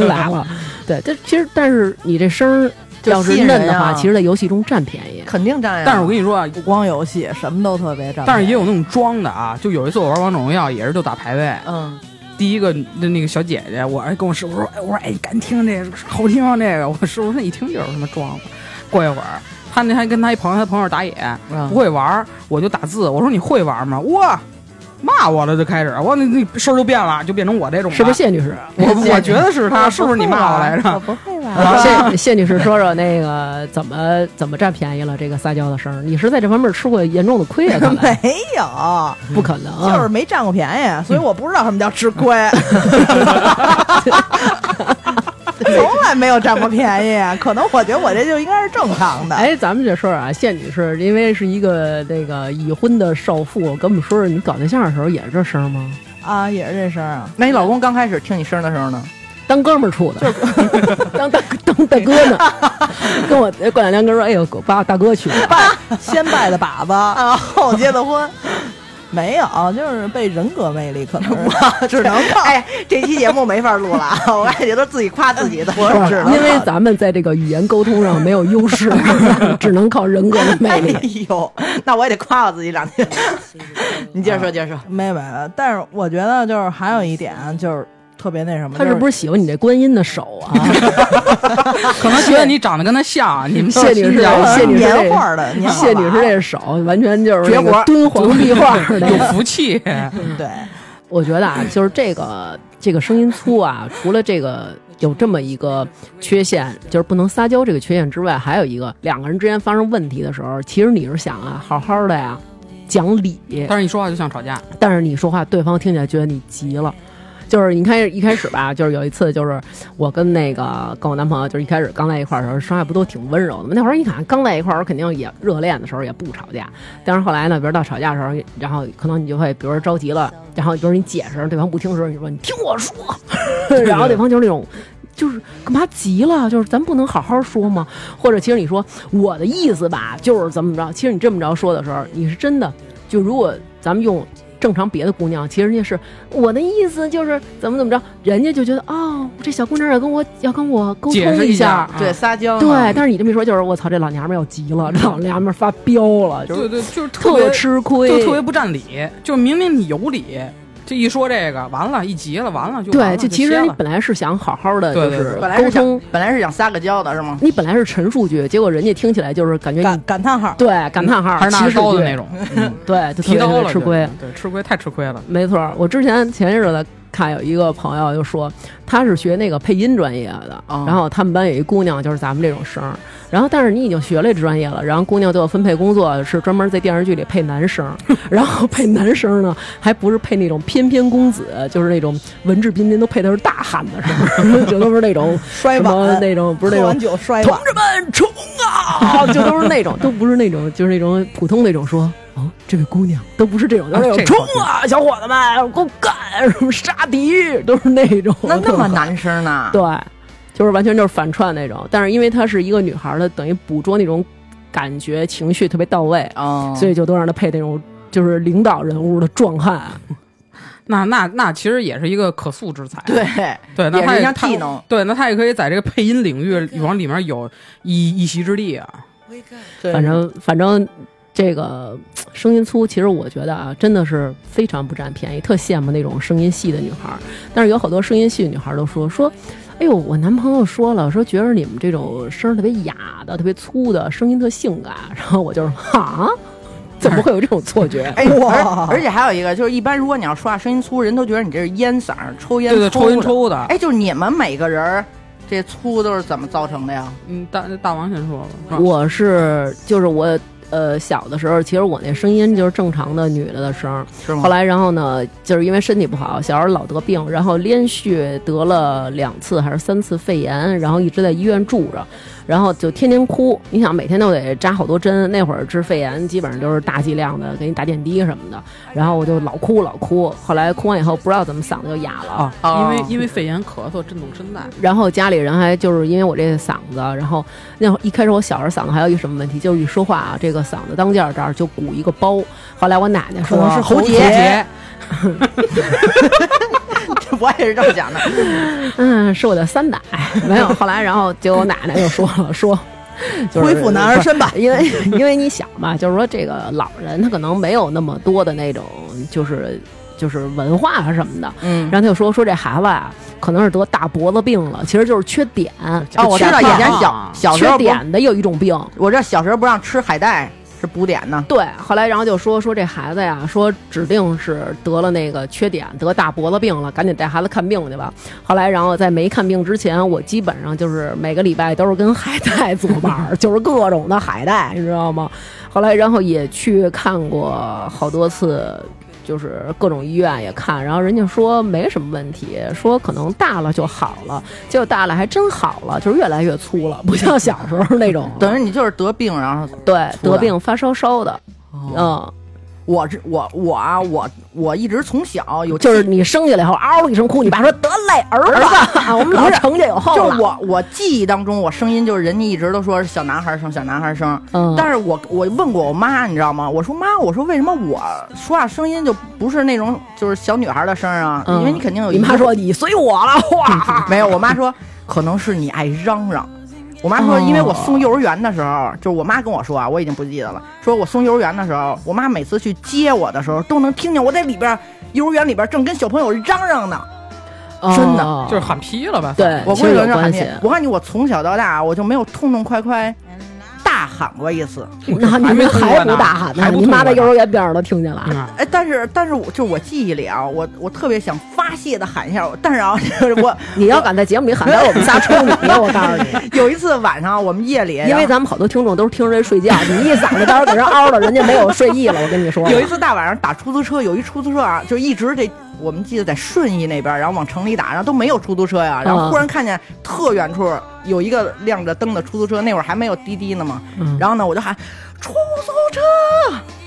来了。对，这其实但是你这声要是嫩的话，其实在游戏中占便宜。肯定占呀。但是我跟你说啊，不光游戏，什么都特别占。但是也有那种装的啊。就有一次我玩王者荣耀，也是就打排位，嗯，第一个那那个小姐姐，我还跟我师傅说，哎，我说哎，赶紧听这个，好听啊这个。我师傅说一听就是他妈装的。过一会儿，他那还跟他一朋友，他朋友打野嗯不会玩，我就打字，我说你会玩吗？哇，骂我了就开始，我那那事儿就变了，就变成我这种了。是不是谢女士？我我觉得是她，是不是你骂我来着？我不会吧？谢谢女士说说那个怎么怎么占便宜了？这个撒娇的事儿，你是在这方面吃过严重的亏啊？没有，不可能，就是没占过便宜，所以我不知道什么叫吃亏。从来没有占过便宜，可能我觉得我这就应该是正常的。哎，咱们这说啊，谢女士因为是一个这个已婚的少妇，跟我们说说你搞对象的时候也是这声吗？啊，也是这声啊。那你老公刚开始听你声的时候呢？当哥们儿处的，当大当大哥呢，跟我过两天跟我说，哎呦，把大哥娶了，拜先拜的把子，啊，后结的婚。没有，就是被人格魅力可能我 只能靠。哎，这期节目没法录了啊！我感觉都自己夸自己的，我不是只能因为咱们在这个语言沟通上没有优势，只能靠人格的魅力。哎呦，那我也得夸我自己两句。你接着说，接着说。没没，但是我觉得就是还有一点就是特别那什么，他是不是是喜欢你这观音的手啊？可能觉得你长得跟他像，你们谢女士，谢女士年这画的谢女士这手完全就是绝活敦煌壁画的有福气？对，我觉得啊，就是这个这个声音粗啊，除了这个有这么一个缺陷，就是不能撒娇这个缺陷之外，还有一个两个人之间发生问题的时候，其实你是想啊，好好的呀，讲理，但是你说话就像吵架，但是你说话对方听起来觉得你急了。就是你看一开始吧，就是有一次，就是我跟那个跟我男朋友，就是一开始刚在一块儿的时候，说话不都挺温柔的吗？那会儿你看刚在一块儿，肯定也热恋的时候也不吵架，但是后来呢，比如到吵架的时候，然后可能你就会，比如说着急了，然后比如你解释，对方不听的时候，你说你听我说，然后对方就是那种。就是干嘛急了？就是咱不能好好说吗？或者其实你说我的意思吧，就是怎么着？其实你这么着说的时候，你是真的。就如果咱们用正常别的姑娘，其实人家是我的意思就是怎么怎么着，人家就觉得哦，这小姑娘要跟我要跟我沟解通释一下下。对，撒娇。对，但是你这么一说，就是我操，这老娘们儿要急了，这老娘们儿发飙了，就是对对，就是特别吃亏，就特别不占理，就明明你有理，这一说这个完了，一急了完了就对，就其实你本来是想好好的，就是本来是想沟通，本来是想撒个娇的是吗？你本来是陈述句，结果人家听起来就是感觉感感叹号。对感叹号，还是拿刀的那种，嗯对，就特别提刀了吃亏。对，吃亏太吃亏了。没错，我之前前些日子看有一个朋友就说，他是学那个配音专业的，哦。然后他们班有一姑娘就是咱们这种声儿，然后但是你已经学了这专业了，然后姑娘最后分配工作是专门在电视剧里配男声儿，然后配男声儿呢还不是配那种翩翩公子，就是那种文质彬彬，都配的是大汉的声儿，就都是那种摔什么碗那种不是那种同，志们冲啊，就都是那种，都不是那种，就是那种 普通那种说哦，这位姑娘都不是这种，都是那种冲啊，小伙子们，给我干，什么杀敌，都是那种。那那么男生呢？对，就是完全就是反串那种。但是因为她是一个女孩儿的，等于捕捉那种感觉情绪特别到位，哦，所以就都让她配那种就是领导人物的壮汉。那那那其实也是一个可塑之才。对对，那也是一项他也他技能对，那他也可以在这个配音领域往里面有一一席之地啊。对反正反正这个 声音粗，其实我觉得啊，真的是非常不占便宜，特羡慕那种声音细的女孩儿。但是有好多声音细的女孩儿都说说。哎呦，我男朋友说了，说觉得你们这种声儿特别哑的、特别粗的声音特性感，然后我就是哈，怎么会有这种错觉？哎，哇而而且还有一个，就是一般如果你要说话声音粗，人都觉得你这是烟嗓儿，抽烟对对，抽烟的。抽的。哎，就是你们每个人这粗都是怎么造成的呀？嗯，大大王先说吧我是就是我呃小的时候，其实我那声音就是正常的女的的声儿，是吗？后来，然后呢，就是因为身体不好，小时候老得病，然后连续得了两次还是三次肺炎，然后一直在医院住着，然后就天天哭。你想每天都得扎好多针，那会儿治肺炎基本上都是大剂量的，给你打点滴什么的，然后我就老哭老哭。后来哭完以后，不知道怎么嗓子就哑了。因为因为肺炎咳嗽震动声带。然后家里人还就是因为我这嗓子，然后那会儿一开始我小时候嗓子还有一什么问题，就是一说话啊，这个嗓子当间儿这儿就鼓一个包。后来我奶奶说是喉结结，我也是这么想的。嗯，是我的三奶，没有。后来，然后结果我奶奶就说了，说就是恢复男儿身吧。因为因为你想嘛，就是说这个老人他可能没有那么多的那种就是就是文化啊什么的，嗯，然后他就说说这孩子啊，可能是得大脖子病了，其实就是缺碘。哦，我知道以前小小时候不，碘的有一种病，我这小时候不让吃海带是补碘呢。对，后来然后就说说这孩子呀，说指定是得了那个缺碘，得大脖子病了，赶紧带孩子看病去吧。后来然后在没看病之前，我基本上就是每个礼拜都是跟海带 作伴儿，就是各种的海带，你知道吗？后来然后也去看过好多次。就是各种医院也看，然后人家说没什么问题，说可能大了就好了，结果大了还真好了，就是越来越粗了，不像小时候那种。等于你就是得病，然后对得病发烧烧的，嗯。我是我我啊我我一直从小有就是你生下来后嗷一声哭，你爸说得嘞儿子，我们老成家有后了。就是我我记忆当中，我声音就是人家一直都说是小男孩声，小男孩声。嗯但是我我问过我妈，你知道吗？我说妈，我说为什么我说话声音就不是那种就是小女孩的声啊？嗯因为你肯定有你一妈说你随我了，哇，没有，我妈说可能是你爱嚷嚷。我妈说，哦因为我送幼儿园的时候，就是我妈跟我说啊，我已经不记得了。说我送幼儿园的时候，我妈每次去接我的时候，都能听见我在里边幼儿园里边正跟小朋友嚷嚷呢。真的哦就是喊劈了吧？对，我其实有估计有喊关系。我告诉你，我从小到大我就没有痛痛快快大喊过一次。那你们还不大喊呢？你妈在幼儿园边上都听见了。嗯哎，但是但是我就我记忆里啊，我我特别想发泄的喊一下，但是啊，就是我你要敢在节目里喊，待会儿我们仨抽你！我告诉你，有一次晚上我们夜里，因为咱们好多听众都是听着这睡觉，你一嗓子到时候给人嗷了，人家没有睡意了。我跟你说，有一次大晚上打出租车，有一出租车啊，就一直这我们记得在顺义那边，然后往城里打，然后都没有出租车呀，然后忽然看见特远处有一个亮着灯的出租车，那会儿还没有滴滴呢嘛，嗯。然后呢我就喊出租车，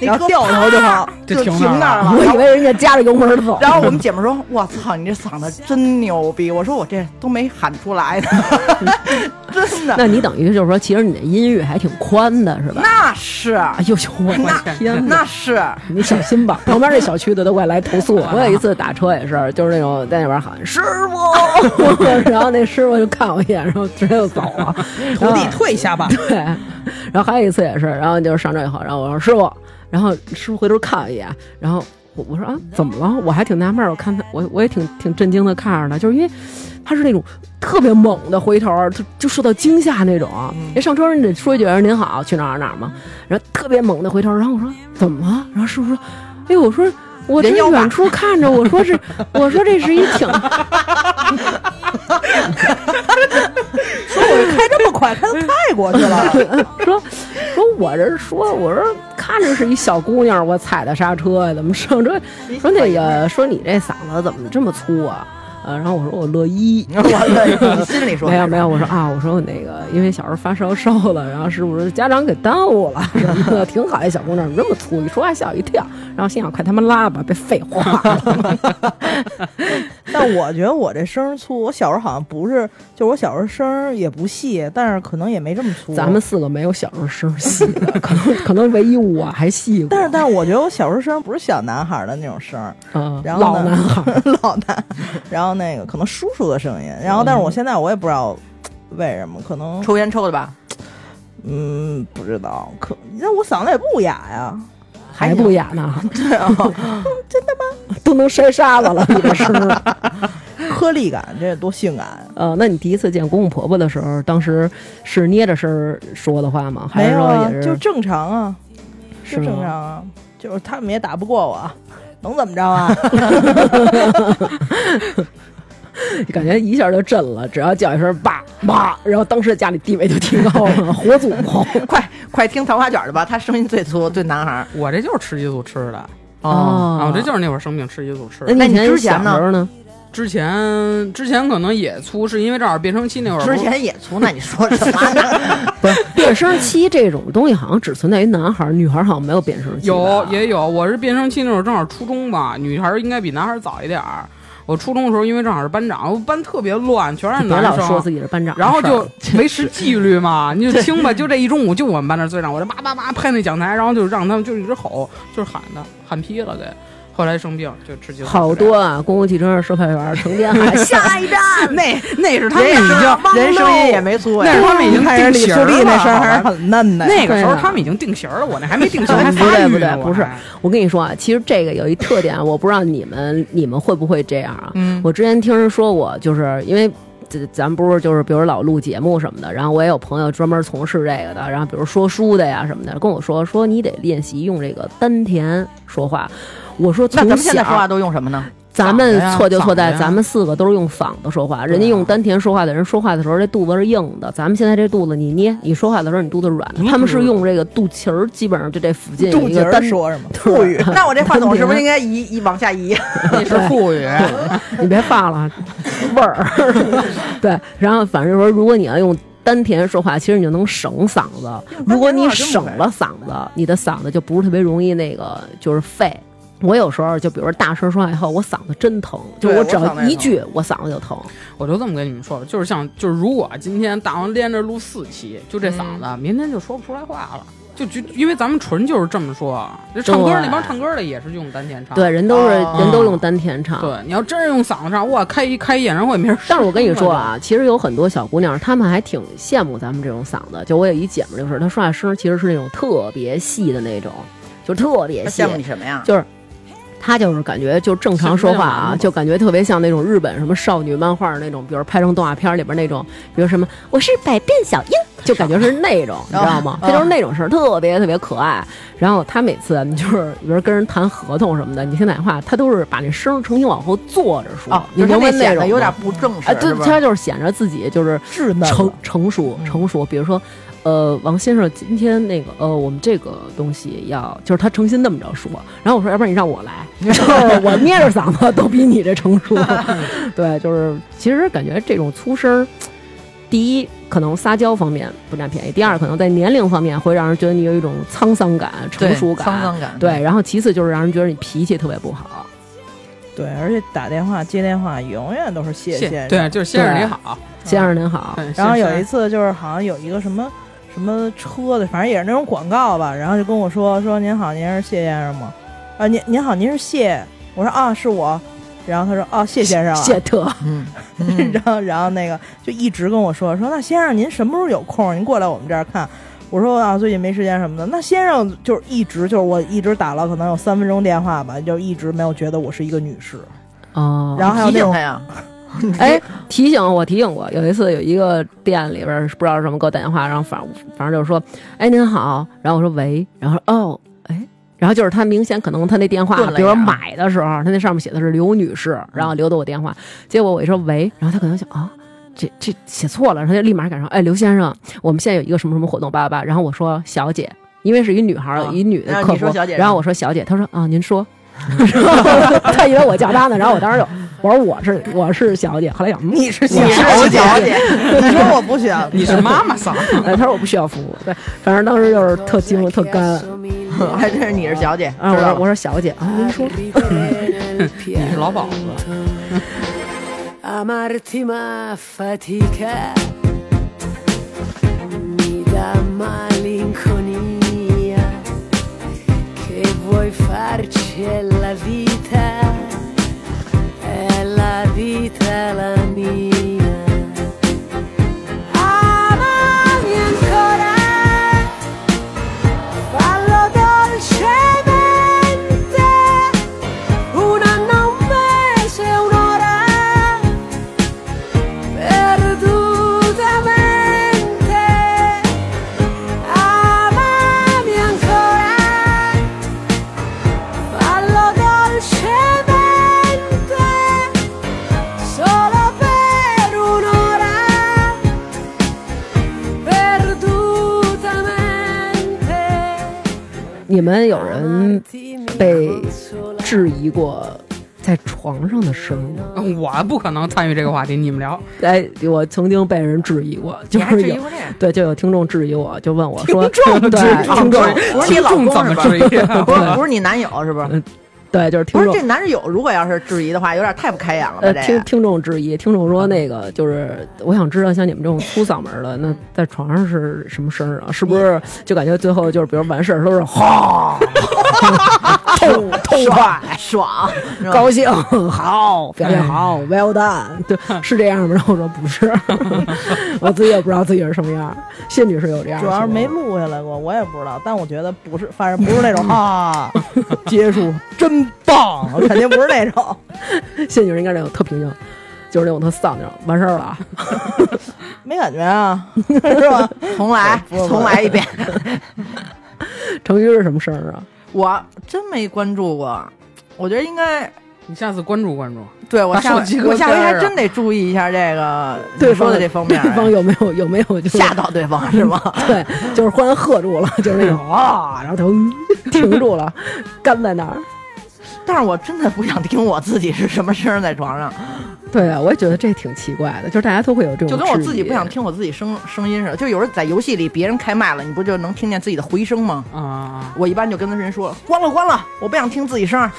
那车然后掉头就啪跑就就停那儿了我以为人家夹着油门走。然后我们姐们说：“我操，你这嗓子真牛逼！”我说：“我这都没喊出来呢，真的。那你等于就是说，其实你的音域还挺宽的，是”吧？那是，哎呦呦，我的天哪！那是，你小心吧，旁边这小区的都快来投诉我。我有一次打车也是，就是那种在那边喊师傅，然后那师傅就看我一眼，然后直接就走了。徒弟退下吧。对，然后还有一次也是，然后就是上车以后，然后我说师傅，然后师傅回头看我一眼，然后我我说啊怎么了？我还挺纳闷儿，我看他，我我也挺挺震惊的看着他，就是因为他是那种特别猛的回头，就就受到惊吓那种。人上车人得说一句您好，去哪儿哪儿嘛，然后特别猛的回头，然后我说怎么了？然后师傅说，哎，我说。我这远处看着，我说是，我说这是一挺，开这么快，开到泰国去了。说说我这说我说看着是一小姑娘，我踩的刹车呀，怎么 上车？说那个说你这嗓子怎么这么粗啊？呃，然后我说我乐意，我你心里说没有没有，我说啊，我说我那个因为小时候发烧烧了，然后是不是家长给耽误了什么的？挺好一小姑娘，怎么这么粗？一说话吓我一跳，然后心想快他妈拉吧，别废话了。但我觉得我这声儿粗，我小时候好像不是，就我小时候声儿也不细，但是可能也没这么粗。咱们四个没有小时候声细的，可能可能唯一我还细过。但是但是我觉得我小时候声儿不是小男孩儿的那种声儿，嗯，然后呢老男孩，老男，然后那个可能叔叔的声音，然后但是我现在我也不知道为什么，可能抽烟抽的吧？嗯不知道，可那我嗓子也不哑呀，还不哑呢，对啊，真的吗？都能筛沙子了，你这声儿。颗粒感，这多性感！呃，那你第一次见公公婆婆的时候，当时是捏着声儿说的话吗？还是说没有啊，就正常啊，是正常啊，就是他们也打不过我，能怎么着啊？感觉一下就震了，只要叫一声“爸妈”，然后当时家里地位就提高了，火祖宗。快快听桃花卷的吧，他声音最粗，对男孩儿。我这就是吃激素吃的哦啊，我这就是那会儿生病吃激素吃的。那你之前呢小时候呢？之前之前可能也粗，是因为正好变声期那会儿之。前也粗，那你说什么呢？不是变声期这种东西，好像只存在于男孩儿，女孩儿好像没有变声期。有也有，我是变声期那会儿正好初中吧，女孩儿应该比男孩儿早一点儿。我初中的时候，因为正好是班长，我班特别乱，全是男生。老说自己是班长的事儿，然后就维持纪律嘛，你就听吧，就这一中午，就我们班那最让我这叭叭叭拍那讲台，然后就让他们就一直吼，就是喊的，喊劈了给。后来生病就吃激素，好多啊，公共汽车售票员成天喊 下一站，那那是他们已经也人声音也没粗呀。那是他们已经定型儿李素丽那了声儿还是很嫩的。那个时候他们已经定型了，我那还没定型，还不对不对不是。我跟你说啊，其实这个有一特点，我不知道你们你们会不会这样啊？嗯我之前听人说过，就是因为。这咱不是就是比如老录节目什么的，然后我也有朋友专门从事这个的，然后比如说书的呀什么的，跟我说说你得练习用这个丹田说话。我说从那咱们现在小说话都用什么呢？咱们错就错在咱们四个都是用嗓子说话，人家用丹田说话的人说话的时候，这肚子是硬的。咱们现在这肚子你捏，你说话的时候你肚子软的，他们是用这个肚脐儿，基本上就这附近有一个丹说什么？对富裕。那我这话筒是不是应该移移往下移？那是富语，你别放了，味儿。对，然后反正说，如果你要用丹田说话，其实你就能省嗓子。如果你省了嗓子，你的嗓子就不是特别容易那个就是废。我有时候就比如说大声说话以后，我嗓子真疼，就对我只要一句，我嗓子就疼。我就这么跟你们说吧，就是像就是如果今天大王连着录四期，就这嗓子，明天就说不出来话了。就就因为咱们纯就是这么说，就唱歌那帮唱歌的也是用丹田唱。对，人都是、哦人都用丹田唱。对，你要真是用嗓子唱，哇，开一开一演唱会没人。但是我跟你说，啊，其实有很多小姑娘，她们还挺羡慕咱们这种嗓子。就我有一姐们儿就是，她说话声其实是那种特别细的那种，就特别细羡。慕你什么呀？就是她就是感觉就正常说话啊，就感觉特别像那种日本什么少女漫画那种，比如拍成动画片里边那种，比如什么我是百变小樱，就感觉是那种，你知道吗？她就是那种事儿，特别特别可爱。然后她每次就是比如跟人谈合同什么的，你听哪话，她都是把那声儿重新往后坐着说，哦，你明白那种吗显得有点不正式，啊，对他就是显着自己就是稚嫩成成熟成熟。比如说，呃，王先生今天那个呃，我们这个东西要，就是他诚心那么着说。然后我说，要不然你让我来，就是我捏着嗓子都比你这成熟。对，就是其实感觉这种粗声儿，第一可能撒娇方面不占便宜，第二可能在年龄方面会让人觉得你有一种沧桑感、成熟感。沧桑感。对，然后其次就是让人觉得你脾气特别不好。对，而且打电话接电话永远都是谢谢先生。对，就是先生您好。先生您好，然后有一次就是好像有一个什么什么车的，反正也是那种广告吧，然后就跟我说说您好，您是谢先生吗？啊，您您好，您是谢？我说啊，是我。然后他说哦，谢先生啊。谢特。嗯，然后然后那个就一直跟我说说那先生您什么时候有空？您过来我们这儿看。我说啊，最近没时间什么的。那先生就是一直就是我一直打了可能有三分钟电话吧，就一直没有觉得我是一个女士。哦，然后还有那种 哎，提醒我提醒过，有一次有一个店里边儿不知道什么给我打电话，然后反反正就是说，哎您好，然后我说喂，然后说哦哎，然后就是他明显可能他那电话，比如买的时候，他那上面写的是刘女士，然后留的我电话，结果我一说喂，然后他可能想啊。这这写错了，然后他就立马赶上，哎，刘先生，我们现在有一个什么什么活动，叭叭叭。然后我说小姐，因为是一女孩儿，啊一女的客服然后我说小姐，他说啊，您说 他以为我叫他呢，然后我当时就我说我是我是小姐，后来想嗯你是你是小姐，你说我不需要，你是妈妈桑，哎，他说我不需要服务，对，反正当时就是特惊特干。还真是你是小姐，啊，我说我说小姐啊，您说 你是老鸨子。vie. 你们有人被质疑过在床上的声吗？我不可能参与这个话题，你们聊。哎，我曾经被人质疑过，就是有对，就有听众质疑我，就问我说，听众对 听众不是你老公怎么质疑啊 不是不是你男友是不是？对，就是听众不是这男友，如果要是质疑的话，有点太不开眼了吧？呃，听听众质疑，听众说那个就是，我想知道像你们这种粗嗓门的，那在床上是什么声儿啊？是不是就感觉最后就是，比如完事儿都是 哈，痛痛快、爽，高兴、好、表现好、well done，对，是这样吗？然后我说不是，我自己也不知道自己是什么样。谢女士有这样的主要是没录下来过，我也不知道。但我觉得不是，反正不是那种啊，结束真棒，肯定不是那种。谢女士应该那种特平静，就是那种特丧那种，完事儿了啊。没感觉啊，是吧？重来，重来一遍。成瑜是什么事儿啊？我真没关注过，我觉得应该你下次关注关注。对我下回我下回还真得注意一下这个对方的这方面，对方有没有有没有吓到对方是吗？对，就是忽然喝住了，就是那种啊，然后就嗯停住了，干在那儿。但是我真的不想听我自己是什么声儿在床上，对啊，我也觉得这挺奇怪的，就是大家都会有这种，就跟我自己不想。听我自己声声音似的。就有时候在游戏里别人开麦了，你不就能听见自己的回声吗？啊，我一般就跟人说关了关了，我不想听自己声儿。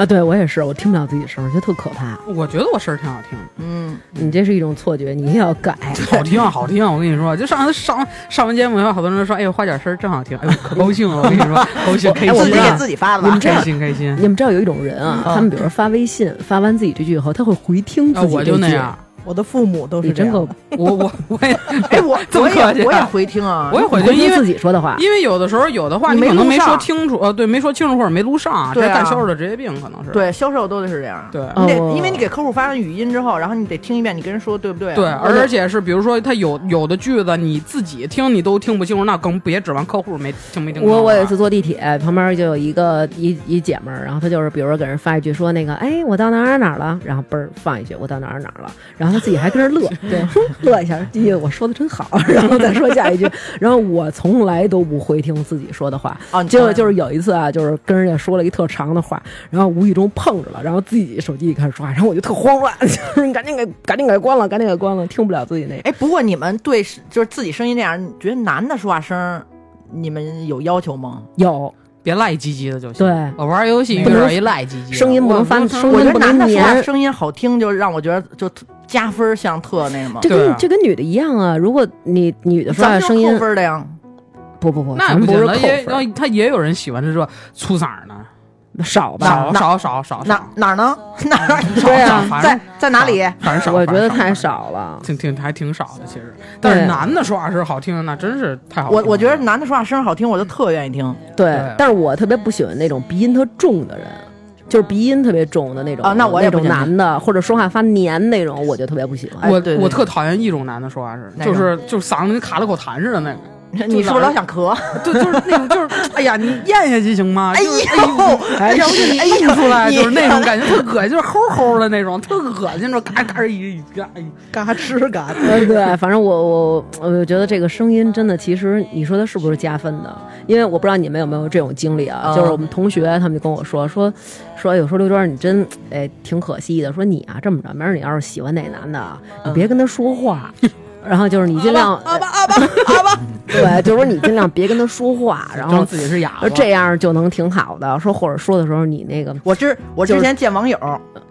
啊，对我也是，我听不了自己声，我觉得特可怕。我觉得我声儿挺好听，嗯，你这是一种错觉，你一定要改。好听好听。我跟你说，就上上上完节目以后，好多人都说，哎呦，花姐声儿真好听，哎呦，可高兴了。我跟你说，高兴开哎我自己给心啊，自己发的开心开心。你们知道有一种人啊，他们比如说发微信，发完自己这句以后，他会回听啊，我自己这句。就那样，我的父母都你真够是这样的，我我我也 哎，我 这么也我也回听啊，我也回听，因为己说的话。因为有的时候有的话你可能没说清楚，呃，对，没说清楚或者没录上，啊是干销售的职业病，可能是。对销售都得是这样。对你得哦因为你给客户发完语音之后，然后你得听一遍，你跟人说对不对啊？对，而且是比如说他有有的句子你自己听你都听不清楚，那更别指望客户没听没听。我我有一次坐地铁，旁边就有一个一一姐们儿，然后她就是比如说给人发一句说那个，哎，我到哪儿哪儿哪了，然后嘣儿放一句我到哪儿哪儿了，然后她自己还跟着乐，对，乐一下，第一我说的真好，然后再说下一句，然后我从来都不会听自己说的话，哦，你从来结果就是有一次啊，就是跟人家说了一特长的话，然后无意中碰着了，然后自己手机一开始说话，然后我就特慌乱，就是你赶紧给赶紧给关了，赶紧给关了，听不了自己那。哎，不过你们对就是自己声音这样，你觉得男的说话声儿，你们有要求吗？有。别赖唧唧的就行。对。我玩游戏遇到一赖唧唧，声音不能发我声我觉得音不能男的说话黏。声音好听，就让我觉得就特加分儿，像特那什么。这跟、这跟女的一样啊，如果你女的说话咱们就是声音扣分儿的呀。不不不，那不是扣分，他也有人喜欢这这粗嗓儿的，少吧？少少少少哪，哪儿呢？哪儿？对啊在在哪里？反正少，我觉得太少了。挺挺还挺少的，其实。但是男的说话声好听，那真是太好听。我我觉得男的说话声儿好听，我就特愿意听对对，但是我特别不喜欢那种鼻音特重的人，就是鼻音特别重的那种啊那我也那种男的，或者说话发黏那种，我就特别不喜欢。我哎对对我特讨厌一种男的说话是，就是就是嗓子跟卡了口痰似的那个。你是不是老想咳？对，就是那种，就是 哎呀，你咽下去行吗？哎就是呦哎要不就你哎呦印出来，你就是那种感觉，特恶心，就是齁齁的那种，特恶心，就嘎嘎一一嘎一。嘎吱嘎对，反正我我我觉得这个声音真的，其实你说它是不是加分的？因为我不知道你们有没有这种经历啊，嗯就是我们同学他们就跟我说说说，有时候刘娟你真哎挺可惜的，说你啊这么着，明儿你要是喜欢哪男的啊，你别跟他说话。然后就是你尽量，阿巴阿巴阿巴，对，就是说你尽量别跟他说话，然后装自己是哑巴，这样就能挺好的。说或者说的时候，你那个，我之我之前见网友，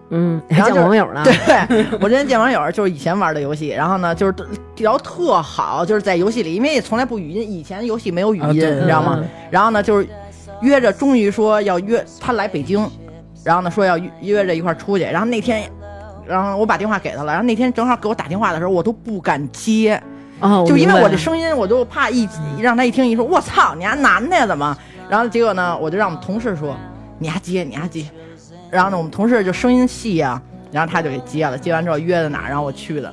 嗯，还然后就是见网友呢，对我之前见网友就是以前玩的游戏，然后呢就是聊特好，就是在游戏里，因为也从来不语音，以前游戏没有语音，你知道吗嗯？然后呢就是约着，终于说要约他来北京，然后呢说要约约着一块儿出去，然后那天。然后我把电话给他了，然后那天正好给我打电话的时候，我都不敢接，哦，就因为我这声音，我就怕一让他一听一说，我操，你还男的呀？怎么？然后结果呢，我就让我们同事说，你还接，你还接。然后呢，我们同事就声音细呀、然后他就给接了。接完之后约在哪儿，然后我去的。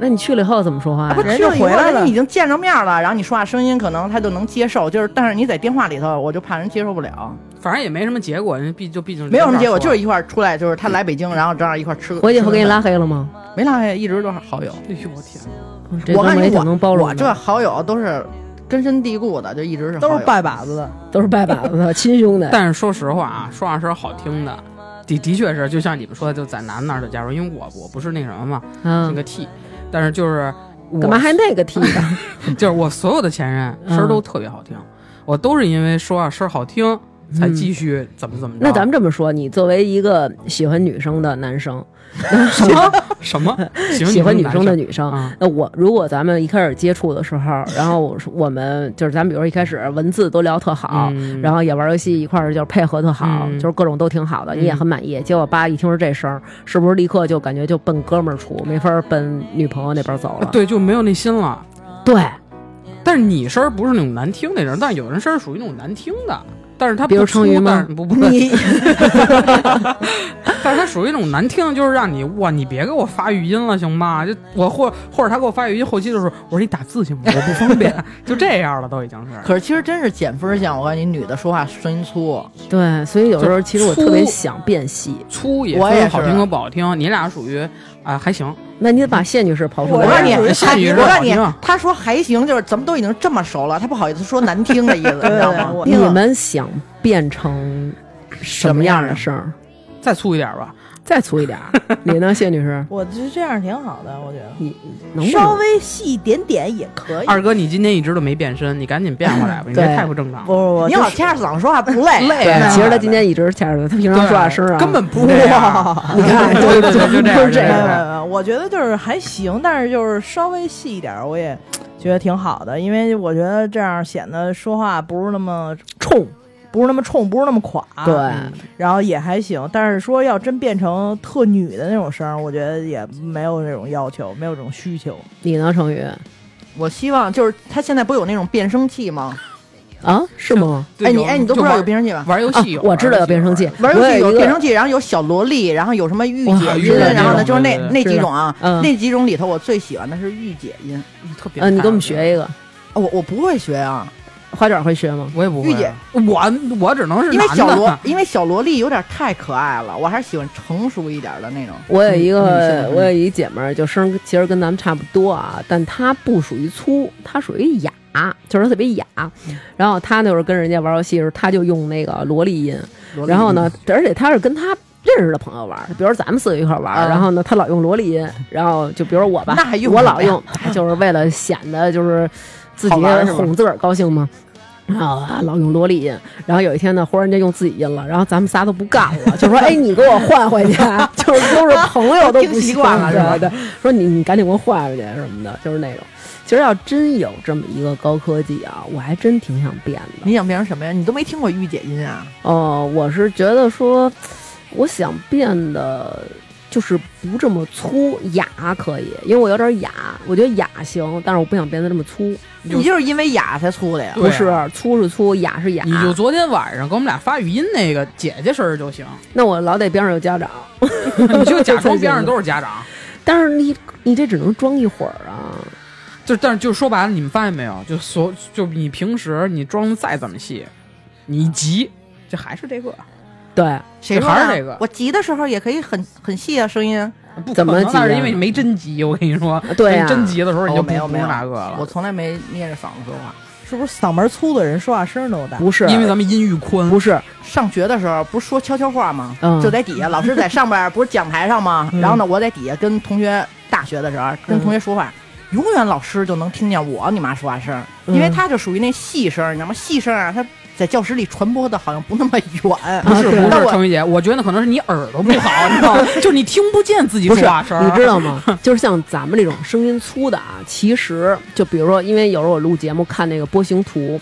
那你去了以后怎么说话呀？不人去回来了你已经见着面了，然后你说话声音可能他就能接受，就是但是你在电话里头，我就怕人接受不了。反正也没什么结果，因为毕就毕竟没有什么结果，就是一。块儿出来，就是他来北京，然后正好一块儿吃个。回去后给你拉黑了吗？没拉黑，一直都是好友。哎呦我天我感觉挺能包容的，我这好友都是根深蒂固的，就一直是都是拜把子的。都是拜把子的亲兄弟。但是说实话啊，说话声好听的，的的确是，就像你们说的，就在男那儿的假如，因为我我不是那什么嘛，那嗯个 T，但是就是我干嘛还那个 T 的？就是我所有的前任声儿都特别好听，我都是因为说话声儿好听才继续怎么怎么着。那咱们这么说，你作为一个喜欢女生的男生，什么什么喜欢 喜欢女生生的女生，啊那我如果咱们一开始接触的时候，然后我我们就是咱们比如说一开始文字都聊特好，嗯然后也玩游戏一块儿就是配合特好，嗯就是各种都挺好的，你也很满意。结果叭一听是这声，是不是立刻就感觉就奔哥们儿处，没法奔女朋友那边走了？对，就没有那心了。对，但是你声儿不是那种难听那种，但是有人声儿属于那种难听的，但是他比如不粗成语吗但是不不，你但是他属于一种难听，就是让你哇，你别给我发语音了行吗？就我或或者他给我发语音，后期的时候我说你打字行吗？我不方便，就这样了，都已经是。可是其实真是减分项，我告诉你，女的说话声音粗，对，所以有时候其实我特别想变细，粗也我也分好听和不好听，你俩属于啊、还行，那你得把谢女士刨出来我告诉你，来。属于他下雨是我告诉你他说还行，就是咱们都已经这么熟了，他不好意思说难听的意思，你知道吗？你们想变成什么样的声儿？再粗一点吧。再粗一点儿，你呢，谢女士？我觉得这样挺好的，我觉得你能不能？稍微细一点点也可以。二哥，你今天一直都没变身，你赶紧变回来吧，你这太不正常了。不不不，你就是好掐着嗓子说话不累，累对，啊其实他今天一直掐着，他平常说话声啊，根本不这样。你看，对对对，就这样，就是这没有样。没有没有，我觉得就是还行，但是就是稍微细一点儿，我也觉得挺好的，因为我觉得这样显得说话不是那么冲，不是那么冲，不是那么垮，对，然后也还行。但是说要真变成特女的那种声儿，我觉得也没有那种要求，没有这种需求。你呢，成宇我希望就是他现在不有那种变声器吗？啊？是吗？哎，你哎，你都不知道有变声器吗？啊玩游戏有，我知道有变声器，玩游戏有变声器，然后有小萝莉，然后有什么御姐音，然后呢就是那那几种啊，嗯那几种里头我最喜欢的是御姐音。特别。嗯，你给我们学一个，哦我我不会学啊，花卷会学吗？我也不会。御姐，我我只能是因为小萝，因为小萝莉有点太可爱了，我还是喜欢成熟一点的那种。我有一个，的我有一姐们儿，就声儿其实跟咱们差不多啊，但她不属于粗，她属于哑，就是她特别哑。然后她那会儿跟人家玩游戏的时候，她就用那个萝莉音。然后呢，而且她是跟她认识的朋友玩儿，比如咱们四个一块儿玩然后呢，她老用萝莉音，然后就比如我吧，那还用我老用，就是为了显得就是自己哄自个儿高兴嘛。啊，老用萝莉音，然后有一天呢，忽然间用自己音了，然后咱们仨都不干了，就说：“哎，你给我换回去，就是都是朋友都不 听习惯了是吧对对，说你你赶紧给我换回去什么的，就是那种。其实要真有这么一个高科技啊，我还真挺想变的。你想变成什么呀？你都没听过御姐音啊？哦，我是觉得说，我想变得就是不这么粗，哑可以，因为我有点哑，我觉得哑行，但是我不想变得这么粗。你就是因为哑才粗的呀？不是粗是粗，哑是哑。你就昨天晚上给我们俩发语音那个姐姐声儿就行，那我老得边上有家长，你就假装边上都是家长，但是你你这只能装一会儿啊。就但是就说白了，你们发现没有？就所就你平时你装的再怎么细，你急，这还是这个，对，谁说还是这个我急的时候也可以很很细啊，声音。不怎么急啊可能那是因为你没真急。我跟你说，对呀你真急的时候你就没有没有那个了。我从来没捏着嗓子说话。是不是嗓门粗的人说话声都大？不是，因为咱们音域宽，不是，上学的时候不是说悄悄话吗？嗯就在底下，老师在上边不是讲台上吗？然后呢，我在底下跟同学，大学的时候跟同学说话，永远老师就能听见我你妈说话声，嗯因为他就属于那细声，你知道吗？细声啊，他在教室里传播的好像不那么远。不是不是，程雨姐，我觉得可能是你耳朵不好，你知道吗？就你听不见自己说话声儿，你知道吗？就是像咱们这种声音粗的啊，其实就比如说，因为有时候我录节目看那个波形图，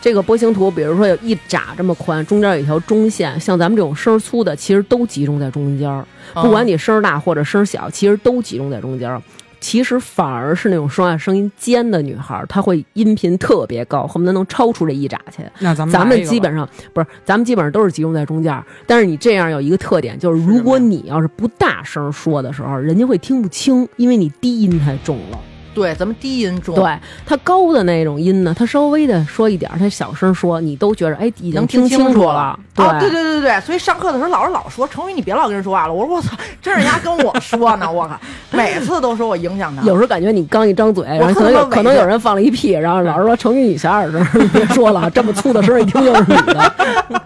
这个波形图，比如说有一拃这么宽，中间有一条中线，像咱们这种声儿粗的，其实都集中在中间儿。不管你声儿大或者声儿小，其实都集中在中间儿。其实反而是那种说话声音尖的女孩儿，她会音频特别高，恨不得能超出这一拃去。那咱们咱们基本上不是，咱们基本上都是集中在中间儿。但是你这样有一个特点，就是如果你要是不大声说的时候，人家会听不清，因为你低音太重了。对，咱们低音重，对，他高的那种音呢，他稍微的说一点儿，他小声说，你都觉得哎已经能听清楚了。啊，对对对对对，所以上课的时候老师老说成宇，你别老跟人说话了。我说我操，真是人家跟我说呢，我靠，每次都说我影响他。有时候感觉你刚一张嘴，然后可能有可能有人放了一屁，然后老师说成宇你小点声，你别说了，这么粗的声儿一听就是你的。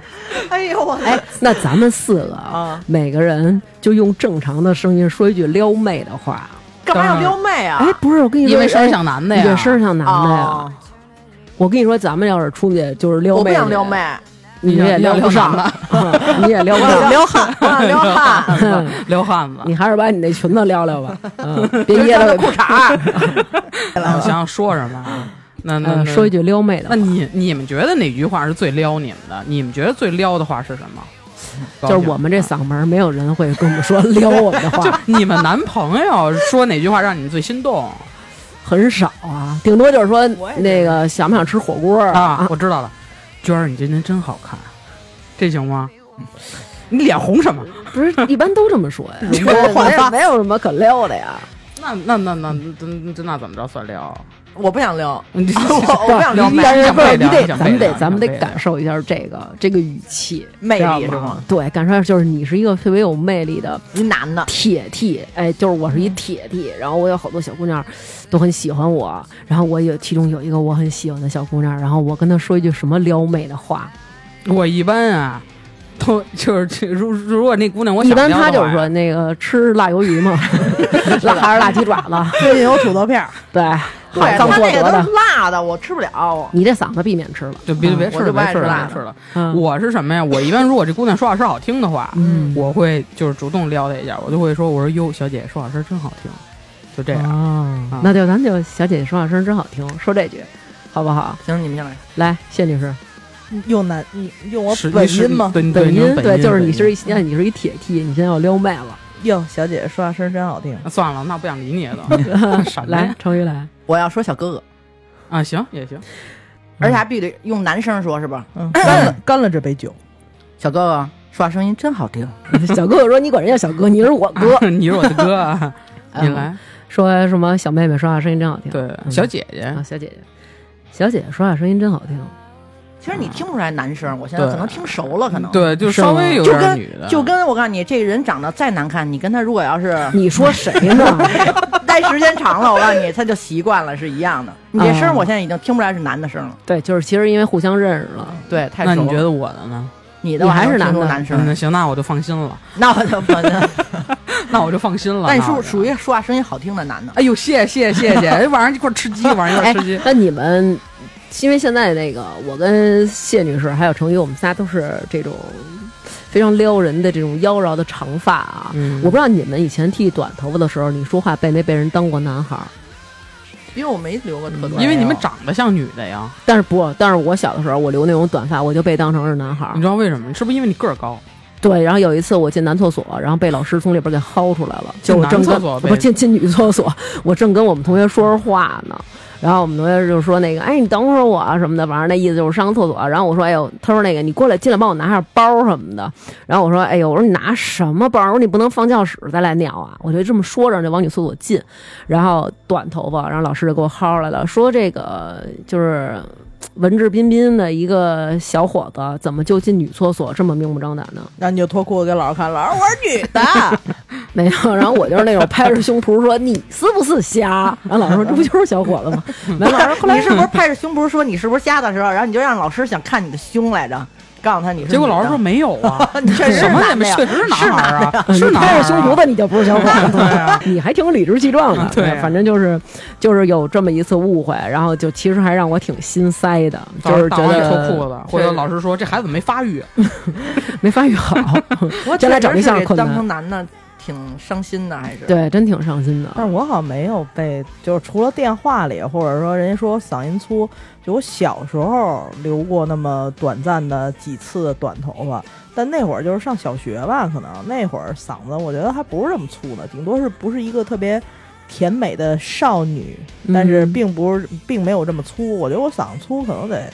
哎呦我哎，那咱们四个啊，每个人就用正常的声音说一句撩妹的话。干嘛要撩妹啊？哎，不是，我跟你说，因为声儿哎像男的呀对，声儿像男的呀。哦我跟你说，咱们要是出去就是撩我不妹，想撩妹，，你也撩不上撩嗯 你也撩不上，撩汉，撩汉，撩汉子。你还是把你那裙子撩撩吧，嗯，别掖着裤衩。我想想说什么啊？那那嗯，说一句撩妹的，那你你们觉得哪句话是最撩你们的？你们觉得最撩的话是什么？就是我们这嗓门，没有人会跟我们说 撩我们的就话，你们男朋友说哪句话让你们最心动很少啊，顶多就是说那个想不想吃火锅啊？我知道了，娟儿，你今天真好看，这行吗？你脸红什么？不是一般都这么说呀，没有什么可撩的呀。那那那那那那那怎么着算撩？我不想撩，你这我我不想撩妹，但是不是你得，咱们得，咱们得感受一下这个这个语气，魅力是吗？对，感受一下，就是你是一个特别有魅力的一男的，铁 T，哎，就是我是一铁 T，然后我有好多小姑娘都很喜欢我，然后我有其中有一个我很喜欢的小姑娘，然后我跟她说一句什么撩妹的话，我一般啊，都就是如如果那姑娘我一般她就是说那个吃辣鱿鱼嘛，辣还是辣鸡爪子，最近有土豆片儿，对，对刚他那个都的是，辣的，我吃不了。你这嗓子避免吃了，就别别吃了，就不爱别吃辣的别吃了。嗯，我是什么呀？我一般如果这姑娘说话声好听的话，嗯我会就是主动撩她一下，我就会说：“我说哟，小姐说话声真好听。”就这样。那就咱就小姐姐说话声真好听，说这句好不好？行，你们先来。来，谢女士，用男你用我本音吗？对本音对就是你是一现在你是一铁 T，你现在要撩妹了，哟，小姐姐说话声真好听。那算了，那不想理你了 来来，成宇来，我要说小哥哥，啊，行也行。而且还必须得用男声说，是吧？嗯，干了干了这杯酒，小哥哥说话声音真好听。小哥哥说你管人家小哥，你是我哥，你是我的哥啊，你嗯来。说什么小妹妹说话声音真好听，对，嗯小姐姐啊，小姐姐，小姐姐说话声音真好听，其实你听不出来男声，我现在可能听熟了，可能。对，就稍微有点女的，就跟我告诉你，这个人长得再难看，你跟他如果要是你说谁呢？待时间长了，我告诉你，他就习惯了，是一样的。你这声我现在已经听不出来是男的声了。对，就是其实因为互相认识了，对，太熟了。那你觉得我的呢？你的我还是男的男声？嗯那行，那我就放心了，那我就放心。那我就放心了。但 你那我就属 属于说话声音好听的男的。哎呦，谢谢谢谢，哎晚上一块吃鸡，晚上一块吃鸡。，那你们因为现在那个我跟谢女士还有程宇，我们仨都是这种非常撩人的这种妖娆的长发啊。嗯我不知道你们以前剃短头发的时候，你说话被没被人当过男孩儿？因为我没留过特短，因为你们长得像女的呀，但是不，但是我小的时候我留那种短发，我就被当成是男孩儿你。知道为什么？是不是因为你个儿高？对，然后有一次我进男厕所，然后被老师从里边给薅出来了，就我正跟进男厕所被不进进女厕所，我正跟我们同学说着话呢。然后我们同学就说那个，哎，你等会儿我啊什么的，反正那意思就是上厕所。然后我说，哎呦，他说那个你过来进来帮我拿下包什么的。然后我说，哎呦，我说你拿什么包？我说你不能放教室再来尿啊！我就这么说着就往女厕所进，然后短头发，然后老师就给我薅来了，说这个就是文质彬彬的一个小伙子，怎么就进女厕所这么明目张胆呢？那你就脱裤子给老师看，老师我是女的，没有，然后我就是那种拍着胸脯说你是不是瞎？然后老师说这不就是小伙子吗？没有，老师后来你是不是拍着胸脯说你是不是瞎的时候，然后你就让老师想看你的胸来着，告诉他你是。结果老师说没有啊，你确实什么也没，男的确实是男孩儿啊，是你男孩儿啊拍着胸脯子你就不是小伙子，你还挺理直气壮的。对啊反正就是就是有这么一次误会，然后就其实还让我挺心塞的，就是觉大王一脱得裤子，或者老师说这孩子没发育，没发育好，我将来找对象可能当困难成男的挺伤心的，还是。对，真挺伤心的。但是我好像没有被，就是除了电话里，或者说人家说我嗓音粗，就我小时候留过那么短暂的几次的短头发，但那会儿就是上小学吧，可能那会儿嗓子我觉得还不是这么粗的，顶多是不是一个特别甜美的少女，但是嗯并不是并没有这么粗。我觉得我嗓子粗可能得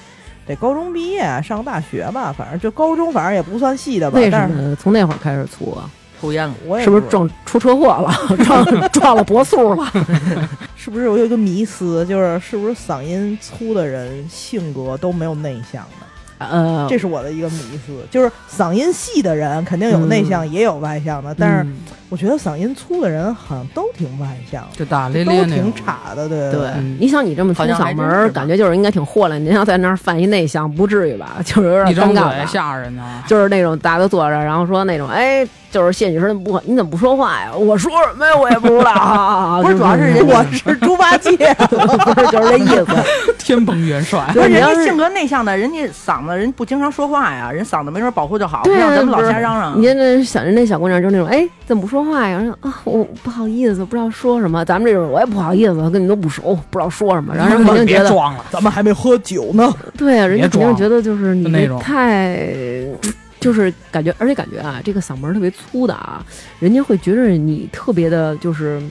得高中毕业上大学吧，反正就高中反正也不算细的吧，为但是什么从那会儿开始粗啊？抽烟了。我也是不是撞出车祸了？撞 撞了脖速了？是不是我有一个迷思，就是是不是嗓音粗的人性格都没有内向的？呃，这是我的一个迷思，就是嗓音细的人肯定有内向，也有外向的，但是嗯我觉得嗓音粗的人好像都挺外向的，就大咧都挺咧那种。岔的，对对嗯，你想你这么粗嗓门感觉就是应该挺豁亮。您要在那儿犯一内向，不至于吧？就是有一张嘴点尴尬。吓人呢，就是那种大家都坐着，然后说那种，哎，就是谢女士不，你怎么不说话呀？我说什么呀？我也不知道啊。不是主要是人 我是猪八戒，不是就是这意思。天蓬元帅。不是你要是人家性格内向的，人家嗓子人不经常说话呀，人嗓子没准保护就好，不像咱们老瞎嚷嚷你。看那想人那小姑娘就是那种，哎，怎么不说话呀？然后啊，我不好意思，不知道说什么。咱们这种我也不好意思，跟你都不熟，不知道说什么。然后人肯定觉得，装了，咱们还没喝酒呢。对啊，人家肯定觉得就是你这就那种太，就是感觉，而且感觉啊，这个嗓门儿特别粗的啊，人家会觉着你特别的，就是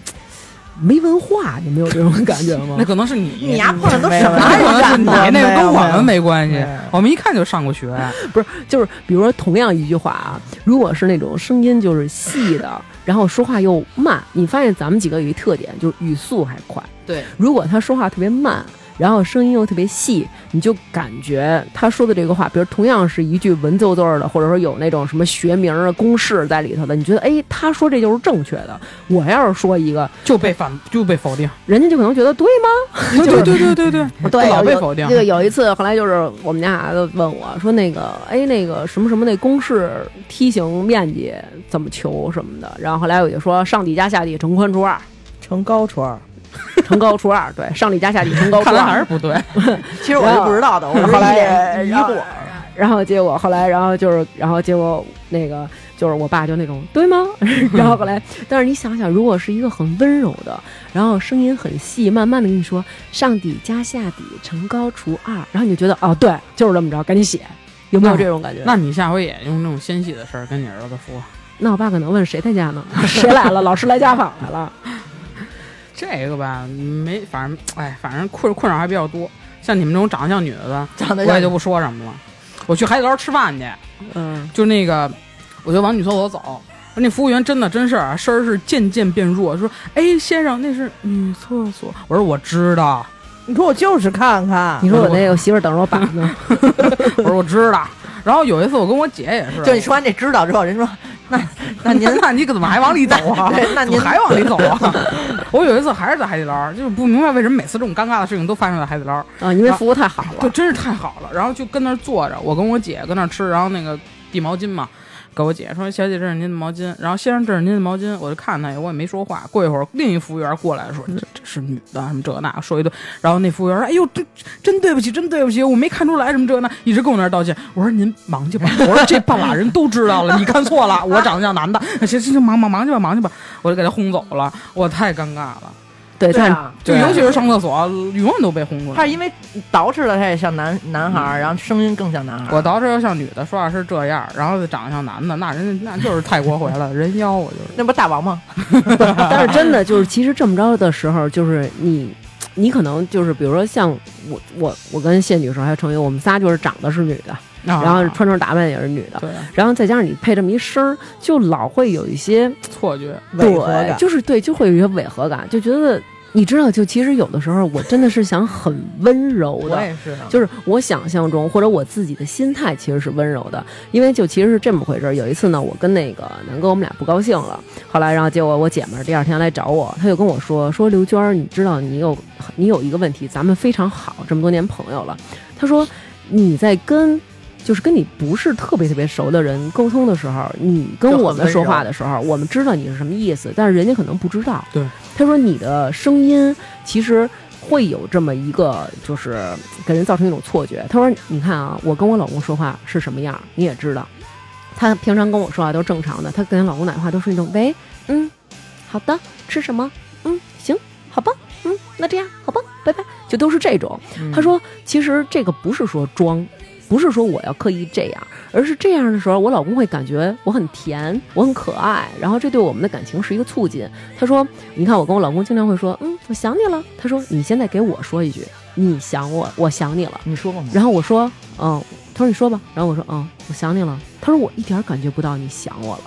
没文化，你没有这种感觉吗 那？可能是你，你丫碰上都什么那可能是人你，那个跟我们没关系。我们一看就上过学，不是，就是比如说同样一句话啊，如果是那种声音就是细的，然后说话又慢，你发现咱们几个有一特点，就是语速还快。对，如果他说话特别慢，然后声音又特别细，你就感觉他说的这个话，比如同样是一句文绉绉的，或者说有那种什么学名啊、公式在里头的，你觉得哎，他说这就是正确的。我要是说一个，就被反就被否定。人家就可能觉得对吗？对对对对对对，对，老被否定这。个有一次，后来就是我们家孩子问我说：“那个，哎，那个什么什么那公式梯形面积怎么求什么的？”然后后来我就说：“上底加下底乘宽除二，乘高川，乘高除二。对，上底加下底乘高除看来还。是不对，其实我是不知道的，我是后来疑然后惑。然后结果后来，然后就是，然后结果那个就是我爸就那种对吗？然后后来，但是你想想，如果是一个很温柔的，然后声音很细，慢慢的跟你说上底加下底乘高除二，然后你就觉得哦，对，就是这么着，赶紧写，有没有这种感觉？那你下回也用那种纤细的事儿跟你儿子说。那我爸可能问谁在家呢？谁来了？老师来家访来了。这个吧，没，反正哎，反正困困扰还比较多。像你们这种长得像女的的，长得像我也就不说什么了。我去海底捞吃饭去，嗯，就那个，我就往女厕所走。那服务员真的真事儿啊，声儿是渐渐变弱，说：“哎，先生，那是女厕所。”我说：“我知道。你说我就是看看你，说我那个媳妇儿等着我板呢。”我说：“我知道。”然后有一次我跟我姐也是，就你说完这知道之后，人说 那那您那你怎么还往里走啊？对那您还往里走啊？我有一次还是在海底捞，就是不明白为什么每次这种尴尬的事情都发生在海底捞。啊，因为服务太好就了。真是太好了。然后就跟那儿坐着，我跟我姐跟那儿吃，然后那个递毛巾嘛，给我姐说：“小姐，这是您的毛巾。”然后先生，这是您的毛巾。我就看他，我也没说话。过一会儿，另一服务员过来说：“这这是女的，什么这那，说一顿。”然后那服务员说：“哎呦，这真对不起，真对不起，我没看出来什么这那，一直跟我那儿道歉。”我说：“您忙去吧。”我说：“这半拉人都知道了，你看错了，我长得像男的。行行行，忙忙忙去吧，忙去吧。”我就给他轰走了，我太尴尬了。对，但对就尤其是上厕所，永远都被轰出来。他是因为捯饬的，他也像男男孩儿，然后声音更像男孩儿。我捯饬要像女的，说话是这样，然后长得像男的，那人家那就是泰国回来了，人妖我就是。那不大王吗？但是真的就是，其实这么着的时候，就是你，你可能就是，比如说像我，我，我跟谢女士还有程宇，我们仨就是长得是女的，然然后穿着打扮也是女的，对然后再加上你配这么一声儿，就老会有一些错觉，对。就是对，就会有一些违和感，就觉得你知道，就其实有的时候我真的是想很温柔的，我也是，就是我想象中或者我自己的心态其实是温柔的，因为就其实是这么回事儿。有一次呢，我跟那个南哥我们俩不高兴了，后来然后结果我姐们儿第二天来找我，她就跟我说说刘娟儿，你知道你有你有一个问题，咱们非常好，这么多年朋友了，她说你在跟。就是跟你不是特别特别熟的人沟通的时候，你跟我们说话的时候，我们知道你是什么意思，但是人家可能不知道。对，他说你的声音其实会有这么一个，就是给人造成一种错觉。他说：“你看啊，我跟我老公说话是什么样，你也知道。他平常跟我说话都是正常的，他跟他老公打电话都是那种喂，嗯，好的，吃什么？嗯，行，好吧，嗯，那这样好吧，拜拜，就都是这种。他说，其实这个不是说装。”不是说我要刻意这样，而是这样的时候，我老公会感觉我很甜，我很可爱，然后这对我们的感情是一个促进。他说：“你看，我跟我老公经常会说，嗯，我想你了。”他说：“你现在给我说一句，你想我，我想你了。你说过吗？”然后我说：“嗯。”他说：“你说吧。”然后我说：“嗯，我想你了。”他说：“我一点感觉不到你想我了。”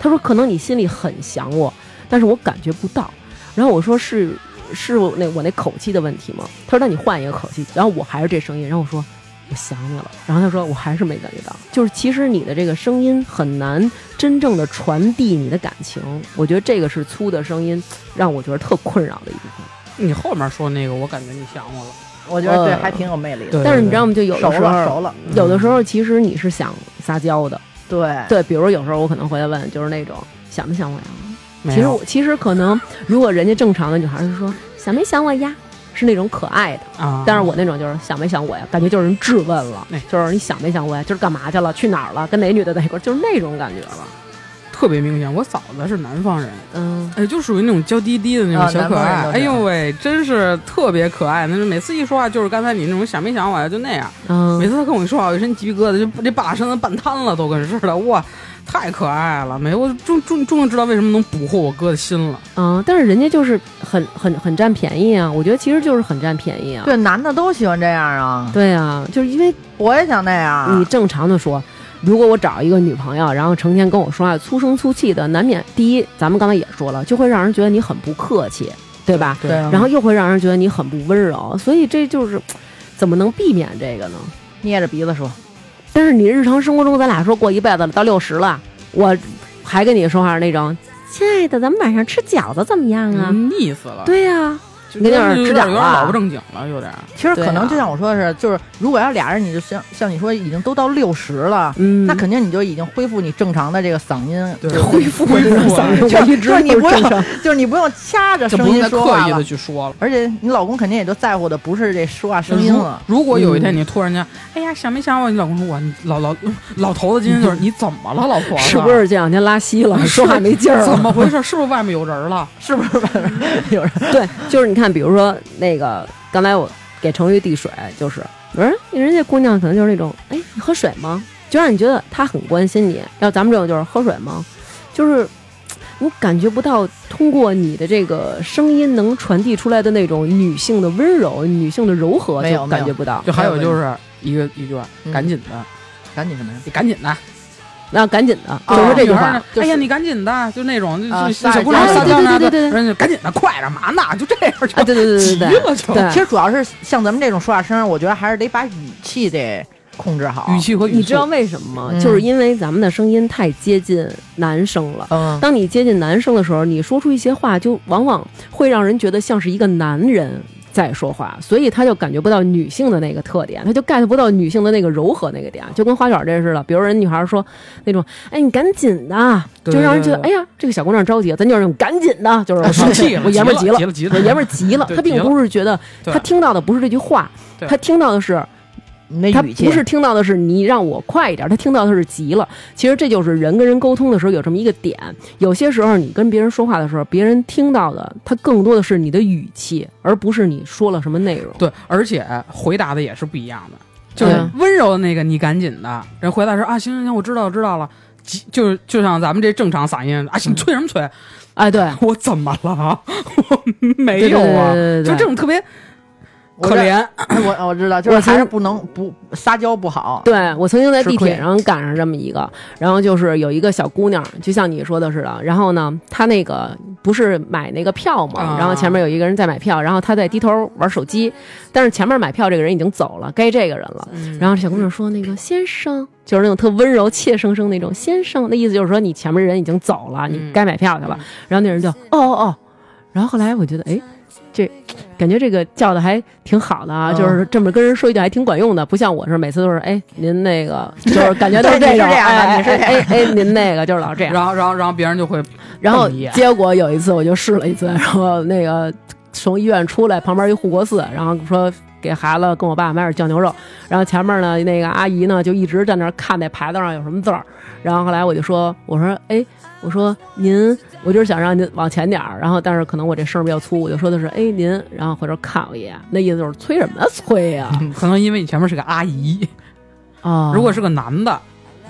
他说：“可能你心里很想我，但是我感觉不到。”然后我说：“是是我那我那口气的问题吗？”他说：“那你换一个口气。”然后我还是这声音。然后我说。我想你了，然后他说我还是没感觉到，就是其实你的这个声音很难真正的传递你的感情，我觉得这个是粗的声音让我觉得特困扰的一部分。你后面说那个，我感觉你想我了。我觉得对，呃还挺有魅力的。对但是你知道吗？就有熟的时候，了熟了，有的时候其实你是想撒娇的，对对，比如有时候我可能回来问，就是那种想没想我呀？其实我其实可能，如果人家正常的女孩是说想没想我呀，是那种可爱的。啊，但是我那种就是想没想我呀，感觉就是人质问了哎，就是你想没想我呀，就是干嘛去了，去哪儿了，跟哪女的在一块儿，就是那种感觉了。特别明显。我嫂子是南方人，嗯，哎，就属于那种娇滴滴的那种啊小可爱。哎呦喂，真是特别可爱。那是每次一说话就是刚才你那种想没想我呀，就那样。嗯每次他跟我一说话，我一身鸡皮疙瘩，就这把身子半瘫了，都跟似的。哇，太可爱了！没，我终终终于知道为什么能捕获我哥的心了。嗯，但是人家就是很很很占便宜啊，我觉得其实就是很占便宜啊。对，男的都喜欢这样啊。对啊，就是因为我也想那样。你正常的说，如果我找一个女朋友，然后成天跟我说话粗声粗气的，难免第一，咱们刚才也说了，就会让人觉得你很不客气，对吧？对啊，然后又会让人觉得你很不温柔，所以这就是怎么能避免这个呢？捏着鼻子说，但是你日常生活中，咱俩说过一辈子了，到六十了，我还跟你说话那种，亲爱的，咱们晚上吃饺子怎么样啊？嗯腻死了。对呀、就那有点有指导啊点有点老不正经了，有点。其实可能就像我说的是，就是如果要俩人，你就像像你说已经都到六十了，嗯，那肯定你就已经恢复你正常的这个嗓音，对就是恢复恢复嗓音，就一直就是你不用 就是你不用掐着声音说话了刻意的。去说了。而且你老公肯定也就在乎的不是这说话声音了，如果有一天你突然间，哎呀，想没想我？你老公说我，老老老头子今天就是 你怎么了，老婆？是不是这两天拉稀了，说话没劲儿了？怎么回事？是不是外面有人了？是不是外面有人？对，就是你看，比如说那个刚才我给程昱递水，就是我说人家姑娘可能就是那种，哎，你喝水吗？就让你觉得她很关心你。要咱们这种就是喝水吗？就是你感觉不到通过你的这个声音能传递出来的那种女性的温柔、女性的柔和，就没有感觉不到。就还有就是一个一句话，嗯赶紧的，赶紧什么呀？你赶紧的，那赶紧的，啊就说这句话哎呀，你赶紧的，就那种就啊就撒娇小姑娘撒娇呢，赶紧的，快点嘛呢？就这样对对对对急对了就，其实主要是像咱们这种说话声，我觉得还是得把语气得控制好。语气和语气你知道为什么吗？嗯就是因为咱们的声音太接近男生了。嗯，当你接近男生的时候，你说出一些话，就往往会让人觉得像是一个男人在说话，所以他就感觉不到女性的那个特点，他就 get 不到女性的那个柔和那个点，就跟花卷这似的。比如人女孩说那种，哎，你赶紧的，就让人觉得，哎呀，这个小姑娘着急了，咱就是赶紧的，就是我生 气，我爷们儿了。急急。了，急了，我爷们儿急了，他并不是觉得他听到的不是这句话，他听到的是那语气不是听到的是你让我快一点，他听到的是急了。其实这就是人跟人沟通的时候有这么一个点，有些时候你跟别人说话的时候，别人听到的他更多的是你的语气，而不是你说了什么内容。对，而且回答的也是不一样的，就是嗯温柔的那个你赶紧的，人回答说啊行行行，我知道我知道了。急就是就像咱们这正常嗓音啊，嗯你催什么催？哎，对，我怎么了？我没有啊，对对对对对就这种特别可怜。我我知道，就是还是不能不撒娇不好。对我曾经在地铁上赶上这么一个，然后就是有一个小姑娘，就像你说的似的，然后呢，她那个不是买那个票嘛，啊然后前面有一个人在买票，然后她在低头玩手机，但是前面买票这个人已经走了，该这个人了。然后小姑娘说：“那个先生，就是那种特温柔、怯生生那种先生，那意思就是说你前面人已经走了，你该买票去了。然后那人就哦哦哦，然后后来我觉得，哎，这感觉这个叫的还挺好的啊，嗯。就是这么跟人说一句还挺管用的，不像我是每次都是哎您那个，就是感觉都是对这种，你是这样的哎你是这哎哎哎您那个就是老这样。然后，然后，然后别人就会然后你结果有一次我就试了一次，然后那个从医院出来，旁边一护国寺，然后说给孩子跟我爸买点酱牛肉，然后前面呢那个阿姨呢就一直在那儿看那牌子上有什么字儿，然后后来我就说我说哎我说您我就是想让您往前点儿，然后但是可能我这声儿比较粗，我就说的是哎您，然后回头看我一眼，那意思就是催什么催呀、可能因为你前面是个阿姨，啊？如果是个男的，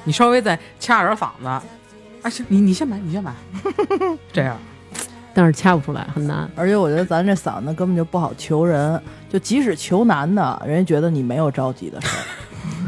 你稍微再掐点嗓子，啊行，你你先买，你先买，这样但是掐不出来，很难。而且我觉得咱这嗓子根本就不好求人，就即使求男的，人家觉得你没有着急的事儿。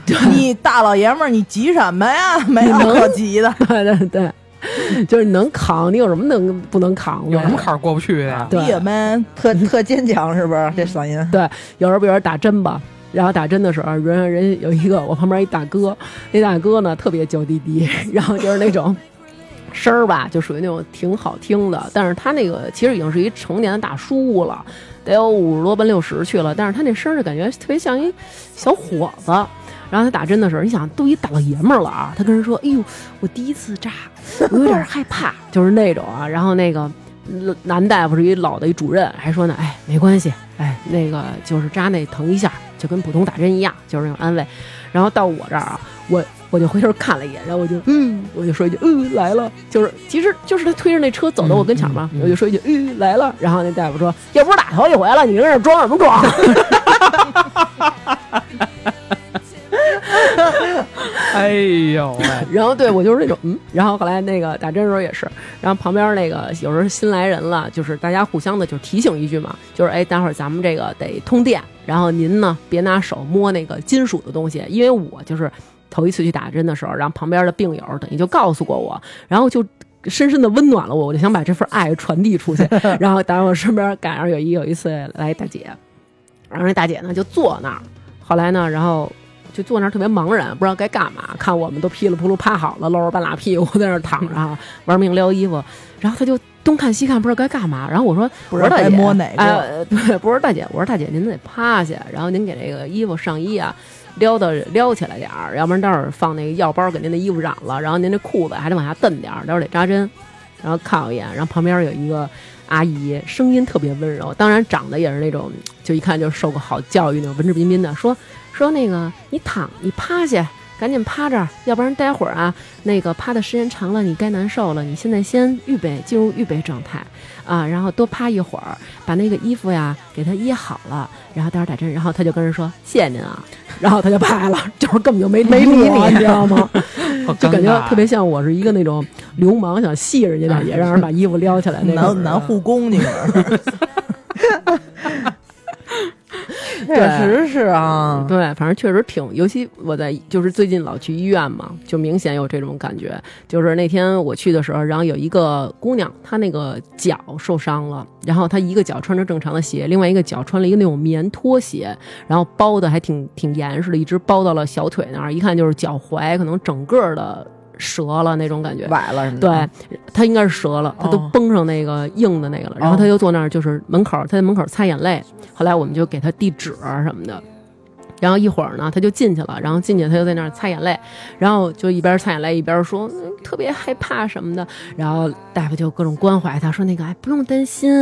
你大老爷们儿，你急什么呀？没有可急的。对对对，就是你能扛，你有什么能不能扛的？有什么坎儿过不去的呀？对别们，特特坚强是不是？这嗓音对，有时候比如说打针吧，然后打针的时候，人人有一个我旁边一大哥，那大哥呢特别娇滴滴，然后就是那种声儿吧，就属于那种挺好听的，但是他那个其实已经是一成年的大叔了，得有五十多奔六十去了，但是他那声儿就感觉特别像一小伙子。然后他打针的时候，你想都一大老爷们儿了啊，他跟人说：“哎呦，我第一次扎，我有点害怕，就是那种啊。”然后那个嗯男大夫是一老的一主任，还说呢：“哎，没关系，哎，那个就是扎那疼一下，就跟普通打针一样，就是那种安慰。”然后到我这儿啊，我我就回头看了一眼，然后我就嗯，我就说一句嗯来了，就是其实就是他推着那车走到我跟前嘛，我就说一句嗯来了，然后那大夫说又不是打头一回了，你跟这儿装什么装？哎呦喂，然后对我就是那种嗯，然后后来那个打针的时候也是，然后旁边那个有时候新来人了，就是大家互相的就提醒一句嘛，就是哎，待会儿咱们这个得通电，然后您呢别拿手摸那个金属的东西，因为我就是头一次去打针的时候，然后旁边的病友等于就告诉过我，然后就。深深的温暖了我，我就想把这份爱传递出去。然后，当然我身边赶上有一有一次来大姐，然后那大姐呢就坐那儿，后来呢，然后就坐那儿特别茫然，不知道该干嘛。看我们都噼里扑噜趴好了，露着半拉屁股 在那儿躺着啊，玩命撩衣服。然后他就东看西看，不知道该干嘛。然后我说：“不知道我说大姐摸哪个哎，对，不是大姐，我说大姐，您得趴下，然后您给这个衣服上衣啊。”撩的撩起来点儿，要不然待会儿放那个药包给您的衣服染了，然后您这裤子还得往下蹬点儿，待会儿得扎针。然后看我一眼，然后旁边有一个阿姨，声音特别温柔，当然长得也是那种，就一看就受过好教育那种文质彬彬的，说说那个你躺你趴下，赶紧趴这儿，要不然待会儿啊，那个趴的时间长了，你该难受了。你现在先预备进入预备状态啊，然后多趴一会儿，把那个衣服呀给他掖好了，然后待会儿打针。然后他就跟人说谢谢您啊，然后他就拍了，就是根本就没没理你，你知道吗？就感觉特别像我是一个那种流氓，想戏人家大姐，让人把衣服撩起来那种。男男护工，你们 确实是啊。对，反正确实挺，尤其我在就是最近老去医院嘛，就明显有这种感觉。就是那天我去的时候，然后有一个姑娘，她那个脚受伤了，然后她一个脚穿着正常的鞋，另外一个脚穿了一个那种棉拖鞋，然后包的还挺挺严实的，一直包到了小腿那儿，一看就是脚踝可能整个的折了那种感觉。崴了什么的，对，他应该是折了，他都哦绷上那个硬的那个了，然后他就坐那儿，就是门口，他在门口擦眼泪。后来我们就给他递纸啊什么的，然后一会儿呢，他就进去了，然后进去他就在那儿擦眼泪，然后就一边擦眼泪一边说、嗯、特别害怕什么的，然后大夫就各种关怀他说那个哎不用担心，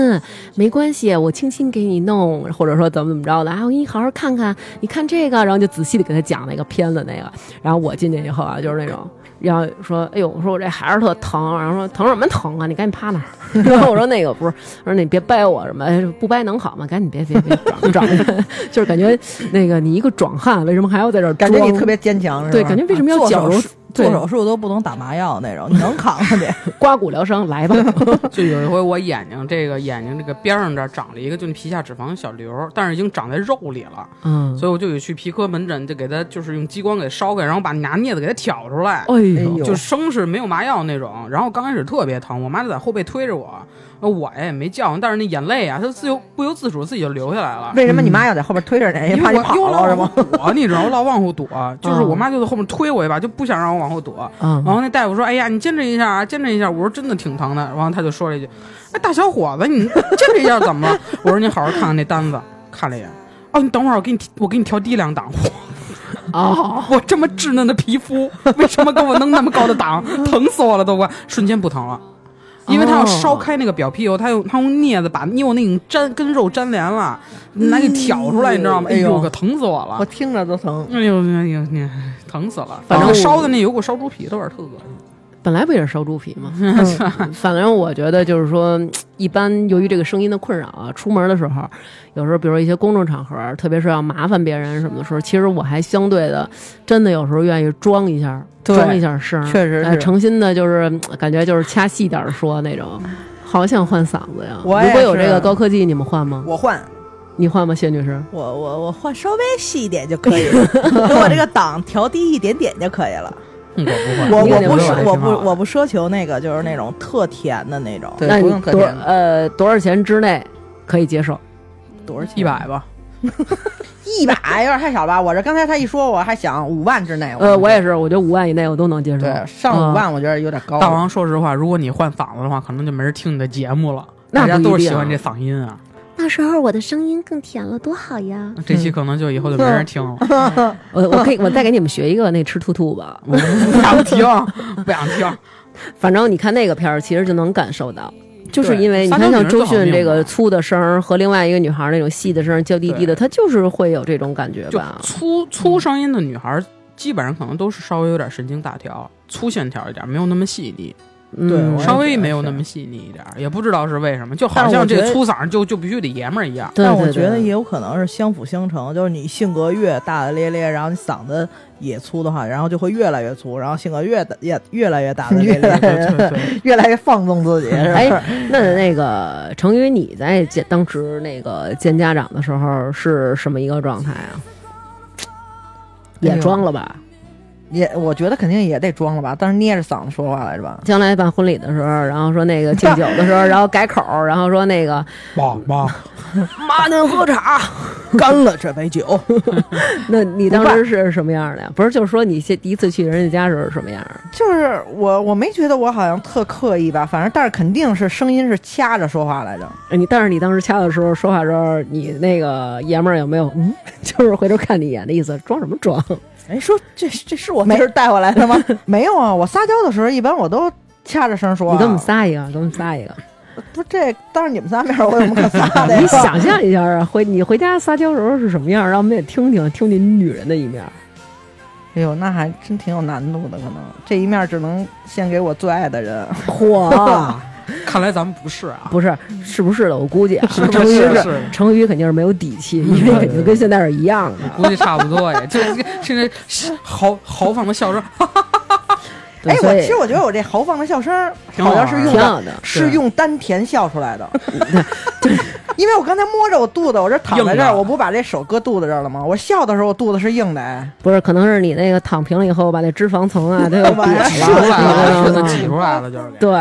没关系，我轻轻给你弄，或者说怎么怎么着的，啊我给你好好看看，你看这个，然后就仔细的给他讲那个片子那个，然后我进去以后啊，就是那种。然后说，哎呦，我说我这孩子特疼，然后说疼什么疼啊？你赶紧趴那儿。然后我说那个不是，我说你别掰我什么，哎不掰能好吗？赶紧别别别 就是感觉那个你一个壮汉，为什么还要在这儿装感觉你特别坚强，是吧？对，感觉为什么要矫揉做手术都不能打麻药那种，你能扛下去？刮骨疗伤来吧？就有一回我眼睛这个眼睛这个边上这儿长了一个，就皮下脂肪小瘤，但是已经长在肉里了，嗯，所以我就得去皮科门诊，就给他就是用激光给烧开，然后把拿镊子给他挑出来。哎呦，就生是没有麻药那种，然后刚开始特别疼，我妈就在后背推着我，呃我呀也没叫，但是那眼泪啊，它自由不由自主自己就流下来了。为什么你妈要在后边推着你？怕你因为我又跑了是吗？躲，你知道，我老往后躲，就是我妈就在后面推我一把，就不想让我往后躲。嗯然后那大夫说：“哎呀，你坚持一下啊，坚持一下。”我说：“真的挺疼的。”然后他就说了一句：“哎，大小伙子，你 坚持一下怎么了？”我说：“你好好看看那单子。”看了一眼，哦，你等会儿，我给你我给你调低两档。哦，我这么稚嫩的皮肤，为什么给我弄那么高的档？疼死我了都快，瞬间不疼了。因为他要烧开那个表皮以后，他用他用镊子把因为那已经粘跟肉粘连了，拿给挑出来，你知道吗？哎哎呦呦，可疼死我了！我听着都疼。哎呦，哎呦，你疼死了！反正烧的那油给我烧猪皮的味儿，特恶心。本来不也是烧猪皮吗？反正我觉得就是说，一般由于这个声音的困扰啊，出门的时候，有时候比如说一些公众场合，特别是要麻烦别人什么的时候，其实我还相对的，真的有时候愿意装一下，对装一下声，确实是哎诚心的，就是嗯感觉就是掐细点儿说那种。好想换嗓子呀！我如果有这个高科技，你们换吗？我换，你换吗，谢女士？我我我换稍微细一点就可以了，给我这个档调低一点点就可以了。我不换，我我不奢我不我不奢求那个就是那种特甜的那种，对那你不用特多甜呃多少钱之内可以接受？多少钱？一百吧。一百有点太少吧？我这刚才他一说，我还想五万之内。呃，我也是，我觉得五万以内我都能接受。对上嗯五万，我觉得有点高了。大王，说实话，如果你换嗓子的话，可能就没人听你的节目了。那大家都是喜欢这嗓音啊。到时候我的声音更甜了，多好呀！这期可能就以后就没人听了，我我可以我再给你们学一个那吃兔兔吧。不想听，不想听。反正你看那个片儿，其实就能感受到，就是因为你看像周迅这个粗的声儿和另外一个女孩儿那种细的声儿娇滴滴的，她就是会有这种感觉就吧？粗粗声音的女孩，基本上可能都是稍微有点神经大条、粗线条一点，没有那么细腻，嗯对稍微没有那么细腻一点，也不知道是为什么，就好像这粗嗓就就必须得爷们儿一样。但我觉得也有可能是相辅相成，就是你性格越大大咧咧，然后你嗓子也粗的话，然后就会越来越粗，然后性格越越来越大大咧咧。对对对，越来越放纵自己？哎，那那个成宇，你在见当时那个见家长的时候是什么一个状态啊？也装了吧？也我觉得肯定也得装了吧，但是捏着嗓子说话来着吧？将来办婚礼的时候，然后说那个敬酒的时候，然后改口儿，然后说那个妈妈，妈您喝茶。干了这杯酒，那你当时是什么样的呀？不是，就是说你先第一次去人家家时候是什么样儿？就是我我没觉得我好像特刻意吧，反正但是肯定是声音是掐着说话来着。哎你但是你当时掐的时候说话的时候，你那个爷们儿有没有嗯，就是回头看你一眼的意思？装什么装？哎，说这这是我没今儿带回来的吗？没有啊，我撒娇的时候一般我都掐着声说话。你给我们撒一个，给我们撒一个。不是这当着你们仨面，我有什么可撒的呀？你想象一下啊，回你回家撒娇时候是什么样，让我们也听听听听你女人的一面。哎呦，那还真挺有难度的，可能这一面只能献给我最爱的人。嚯，看来咱们不是啊，不是，是不是的？我估计啊，是成宇是是成宇肯定是没有底气，因为肯定跟现在是一样的。估计差不多也，就现在豪豪放的笑声，对哎，我其实我觉得我这豪放的笑声好好像是用的。是用丹田笑出来的，因为我刚才摸着我肚子，我这躺在这儿，我不把这手搁肚子这儿了吗？我笑的时候，我肚子是硬的，哎，不是，可能是你那个躺平了以后，把那脂肪层啊都。挤出来了，挤出来了，就是。对，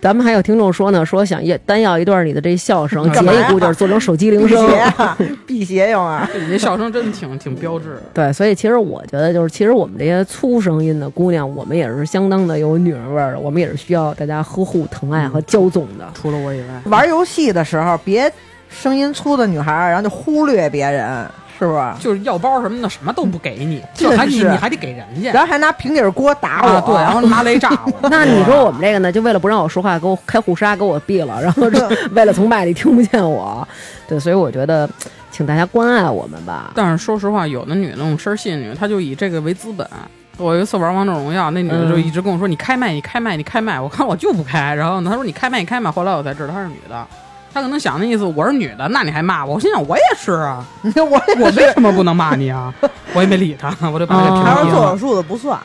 咱们还有听众说呢，说想要单要一段你的这笑声，截一股就是做成手机铃声。辟邪用啊。你 这笑声真的挺挺标志。对，所以其实我觉得，就是其实我们这些粗声音的姑娘，我们也是相当的有女人味儿的，我们也是需要大家呵护、疼爱和骄纵的。除了我以外，玩游戏的时候，别声音粗的女孩儿，然后就忽略别人，是不是？就是药包什么的，什么都不给你，就还你是你还得给人家然后还拿平底锅打我，啊，对，然后拿雷炸我。那你说我们这个呢，就为了不让我说话，给我开护杀，给我毙了，然后就 为了从麦里听不见我，对，所以我觉得，请大家关爱我们吧。但是说实话，有的女的那种声儿细女，她就以这个为资本。我有一次玩王者荣耀，那女的就一直跟我说：“你开麦，你开麦，你开麦。”我看我就不开，然后呢，她说：“你开麦，你开麦。”后来我才知道她是女的，她可能想的意思，我是女的，那你还骂我？我心想我也是啊，我我为什么不能骂你啊？我也没理他，我就把他给屏蔽了。他说。做手术的不算，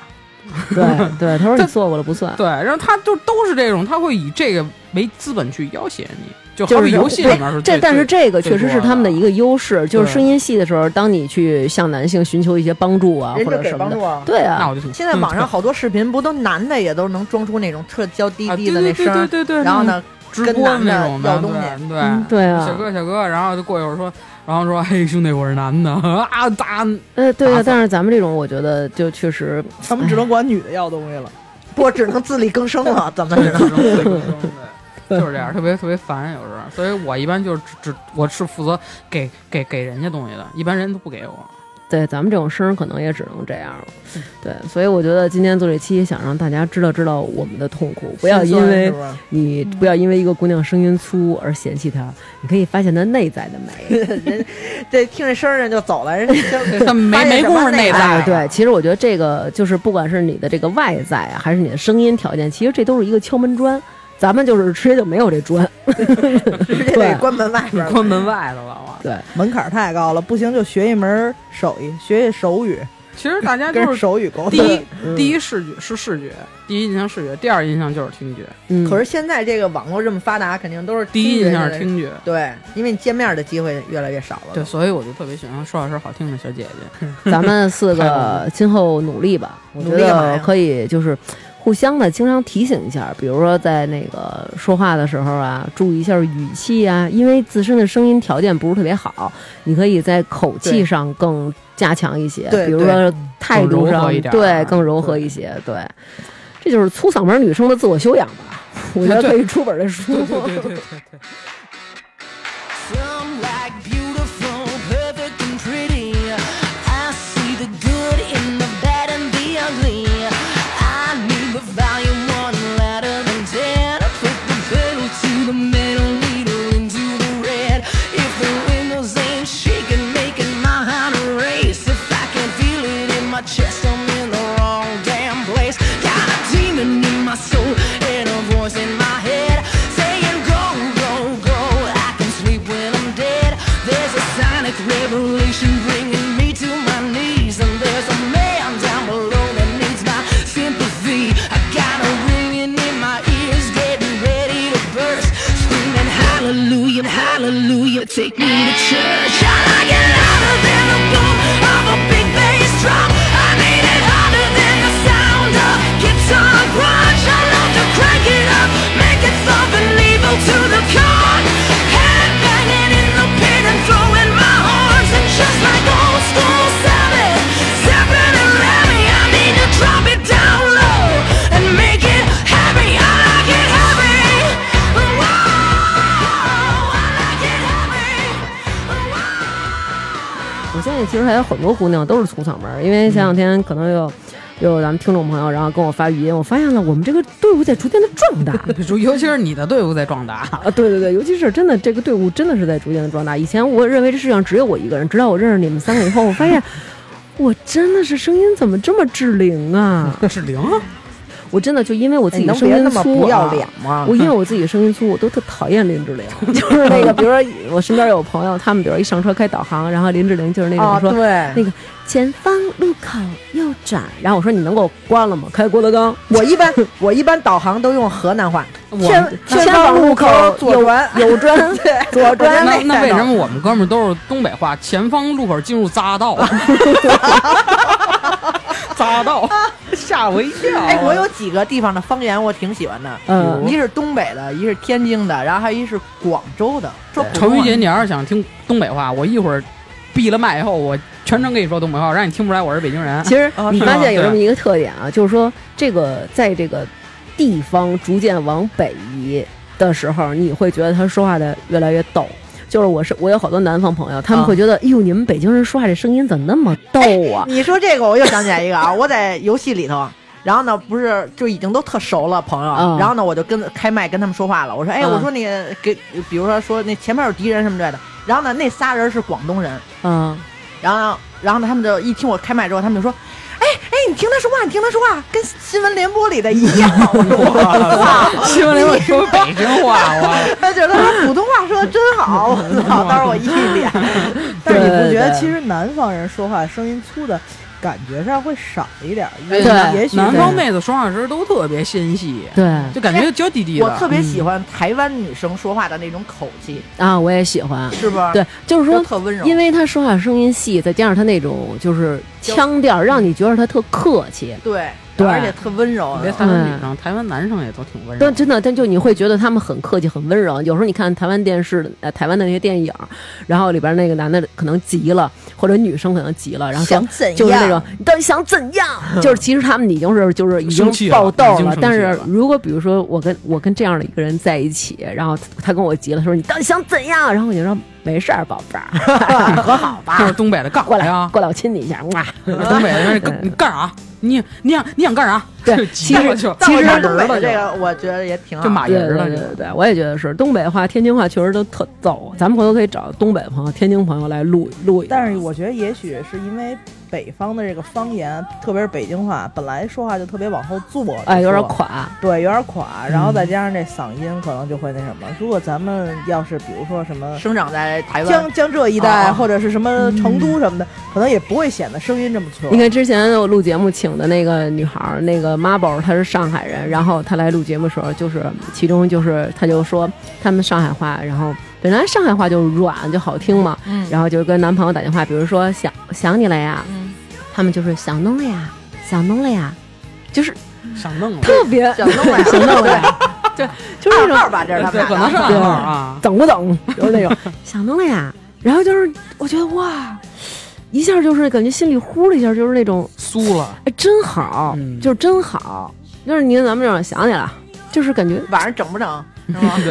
对对，他说你做过了不算，对，然后他就都是这种，他会以这个为资本去要挟你，就就是好比游戏里面是这，最但是这个确实是他们的一个优势，就是声音细的时候，当你去向男性寻求一些帮助啊，或者什么的，给帮助啊。对啊，那我就现在网上好多视频不都男的也都能装出那种特娇滴啊滴的那对对声儿，对对对，然后呢，跟直播的那种的，要东西对对、嗯对啊小哥小哥，然后就过一会儿说，然后说，嘿兄弟，我是男的 啊，打呃，对啊，但是咱们这种，我觉得就确实，他们只能管女的要东西了。我只能自力更生了，咱们只能自力更生？就是这样，特别特别烦，有时候，所以我一般就是只只我是负责给给给人家东西的，一般人都不给我。对咱们这种声儿可能也只能这样了。对，所以我觉得今天做这期，想让大家知道知道我们的痛苦，不要因为你不要因为一个姑娘声音粗而嫌弃她，你可以发现她内在的美。人这听这声儿人就走了，人家就 没没工夫内在对，其实我觉得这个就是不管是你的这个外在啊，还是你的声音条件，其实这都是一个敲门砖。咱们就是直接就没有这砖，直接得关门外边。关门外头了。我对，门槛太高了，不行就学一门手艺，学一手语，其实大家 跟就是手语沟通。第一 嗯第一视觉是视觉，第一印象视觉，第二印象就是听觉，嗯，可是现在这个网络这么发达，肯定都是第一印象是听觉。对，因为你见面的机会越来越少了。对，，所以我就特别喜欢说话声好听的小姐姐。咱们四个今后努力吧，我觉得可以就是互相的经常提醒一下，比如说在那个说话的时候啊，注意一下语气啊，因为自身的声音条件不是特别好，你可以在口气上更加强一些，对比如说态度上对更柔和一些，对，这就是粗嗓门女生的自我修养吧，我觉得 可以出本的书。对对对对对。很多姑娘都是粗嗓门，因为前两天可能有有咱们听众朋友，然后跟我发语音，我发现了我们这个队伍在逐渐的壮大。尤其是你的队伍在壮大，啊，对对对，尤其是真的这个队伍真的是在逐渐的壮大。以前我认为这世上只有我一个人，直到我认识你们三个以后，我发现我真的是声音怎么这么智灵啊！是零。我真的就因为我自你己声音粗不要啊脸吗？我因为我自己声音粗，我都特讨厌林志玲。就是那个，比如说我身边有朋友，他们比如一上车开导航，然后林志玲就是那种啊，说、对，那个前方路口右转，然后我说你能给我关了吗？开郭德纲，我一般我一般导航都用河南话，我前前方路口左转，右转，左转。那那为什么我们哥们儿都是东北话？前方路口进入匝道，匝道，吓我一跳。哎，我有几个地方的方言我挺喜欢的，嗯一是东北的，一是天津的，然后还有一是广州的。程雨姐，你要是想听东北话，我一会儿闭了麦以后，我全程跟你说东北话，让你听不出来我是北京人。其实你发现有这么一个特点啊，就是说这个在这个地方逐渐往北移的时候，你会觉得他说话的越来越逗。就是我是我有好多南方朋友，他们啊会觉得，哎呦，你们北京人说话这声音怎么那么逗啊？你说这个，我又想起来一个啊，我在游戏里头。然后呢，不是就已经都特熟了朋友，嗯然后呢，我就跟开麦跟他们说话了。我说，哎，嗯我说你给，比如说说那前面有敌人什么之类的。然后呢，那仨人是广东人，嗯，然后呢，然后呢，他们就一听我开麦之后，他们就说，哎哎，你听他说话，你听他说话，跟新闻联播里的一样。新闻联播说北京话，我 他觉得他普通话说的真好，我操！当时我一脸，但是你不觉得其实南方人说话声音粗的感觉上会少一点儿？对也许南方妹子说话时都特别纤细，对就感觉娇滴滴的。我特别喜欢台湾女生说话的那种口气，啊，我也喜欢。是吧？对，就是说，特温柔。因为她说话声音细，再加上她那种就是腔调，让你觉得她特客气。对，对而且特温柔。别台湾女生，台湾男生也都挺温柔但。真的，但就你会觉得他们很客气、很温柔。有时候你看台湾电视、呃、台湾的那些电影，然后里边那个男的可能急了，或者女生可能急了，然后想怎样？就是那种你到底想怎样？就是其实他们已经是就是已经爆豆了。但是如果比如说我跟我跟这样的一个人在一起，然后他跟我急了，说你到底想怎样？然后我就说没事儿，宝贝儿，和好吧就是，东北的干过来啥呀？过来，我亲你一下，哇！东北的干 你干啥？你你想你想干啥？对就急了就但我觉其实东北的这个，我觉得也挺好。就马对人了就对对对，我也觉得是东北话、天津话确实都特逗。咱们回头可以找东北朋友、天津朋友来录录一。但是我觉得也许是因为北方的这个方言，特别是北京话，本来说话就特别往后坐，哎，有点垮，对，有点垮，然后再加上这嗓音，可能就会那什么。如果咱们要是比如说什么生长在台湾江，江浙一带，啊或者是什么成都什么的，可能也不会显得声音这么粗。你看之前我录节目请的那个女孩儿，那个妈宝，她是上海人，然后她来录节目的时候，就是其中就是她就说他们上海话，然后本来上海话就软就好听嘛，嗯然后就跟男朋友打电话，比如说想想你了呀，嗯他们就是想弄了呀，想弄了呀，就是想弄了。特别想弄了呀，想弄了呀，就就是那种吧，这是他对，们可能是暗号啊。等不等，就是那种想弄了呀。然后就是我觉得哇，一下就是感觉心里呼的一下，就是那种酥了，哎真好，嗯就是真好，就是您咱们这种想你了，就是感觉。晚上整不整？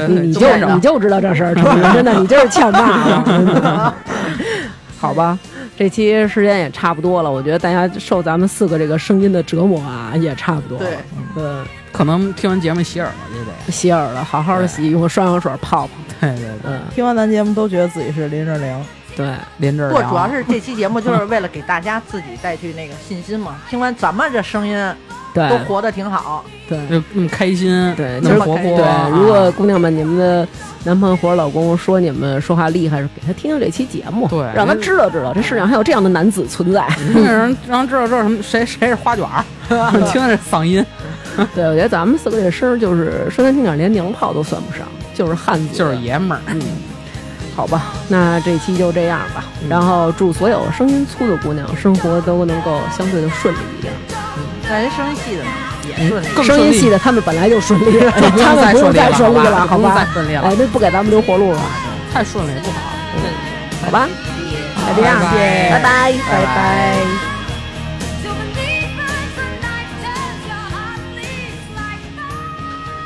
你你就你就知道这事儿，真的，你就是欠骂了，好吧？这期时间也差不多了，我觉得大家受咱们四个这个声音的折磨啊，也差不多了。对，嗯，可能听完节目洗耳了就得。洗耳了，好好的洗，用双氧水泡泡。对对对，嗯，听完咱节目都觉得自己是林志玲，对，连着不主要是这期节目就是 为了给大家自己带去那个信心嘛。听完咱们这声音对都活得挺好，对。就那么开心，对，那么活泼。如果姑娘们你们的男朋友或者老公说你们说话厉害，是给他听听这期节目，对让他知道知道这世上还有这样的男子存在。让人让人知道知道什么谁谁是花卷儿，听着这嗓音 对，我觉得咱们四个这声就是说难听点，连娘炮都算不上，就是汉子，就是爷们儿。嗯。好吧，那这期就这样吧。然后祝所有声音粗的姑娘生活都能够相对的顺利一点。那人声音细的呢也顺利。更顺利声音细的他们本来就顺利，他们不用再顺利了再顺利了，好吧不用好吧？再顺利了哎，这不给咱们留活路了，太顺了也不好。好吧？那这样，拜拜拜拜，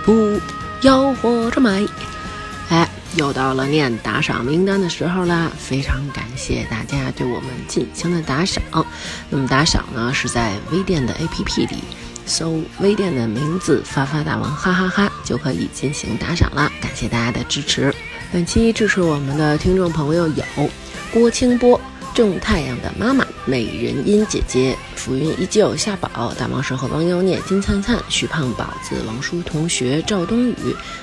不要活着买。又到了念打赏名单的时候啦！非常感谢大家对我们进行的打赏。那么打赏呢，是在微店的 APP 里搜微店的名字“发发大王哈哈哈”就可以进行打赏啦。感谢大家的支持。本期支持我们的听众朋友有郭清波。种太阳的妈妈、美人音姐姐、浮云依旧、夏宝、大王蛇和王妖孽、金灿灿、徐胖宝子、王叔同学、赵冬雨。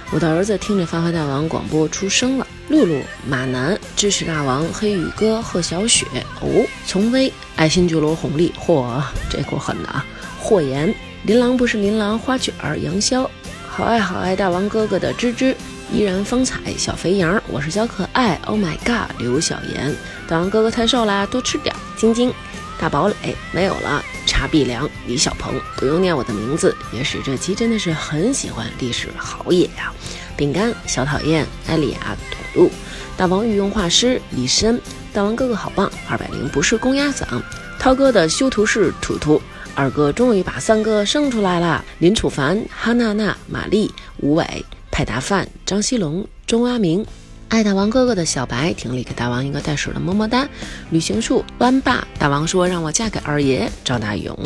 我的儿子听着发发大王广播出生了。露露、马南、知识大王、黑羽哥、贺小雪。哦，丛薇、爱新觉罗红利。嚯，这够狠的啊！霍言、琳琅不是琳琅、花卷儿、杨潇。好爱好爱大王哥哥的芝芝。依然风采，小肥羊，我是小可爱，Oh my god，刘小妍，大王哥哥太瘦啦，多吃点。晶晶，大堡垒没有了，查必良，李小鹏，不用念我的名字，也许这期真的是很喜欢历史，好野呀、饼干，小讨厌，艾丽亚，土路，大王御用画师李申，大王哥哥好棒，二百零不是公鸭嗓，涛哥的修图是图图。二哥终于把三哥生出来啦！林楚凡、哈娜娜、玛丽、吴伟、派达范、张西龙、钟阿明、爱大王哥哥的小白婷里给大王一个带水的么么哒。旅行树弯爸大王说让我嫁给二爷赵大勇。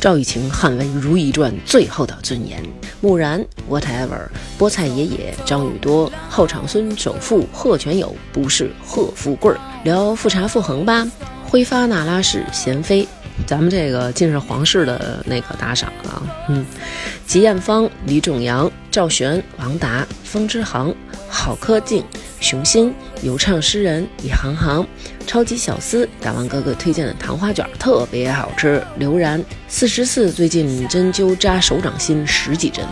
赵雨晴捍卫《如懿传》最后的尊严。木然 whatever。菠菜爷爷张宇多后长孙首富贺全友不是贺富贵儿。聊富察傅恒吧。挥发那拉氏贤妃。咱们这个尽是皇室的那个打赏啊，嗯，吉艳芳、李仲阳、赵璇、王达、风之航、郝科静、熊心、游唱诗人李航航、超级小司大王哥哥推荐的糖花卷特别好吃。刘然四十四最近针灸扎手掌心十几针。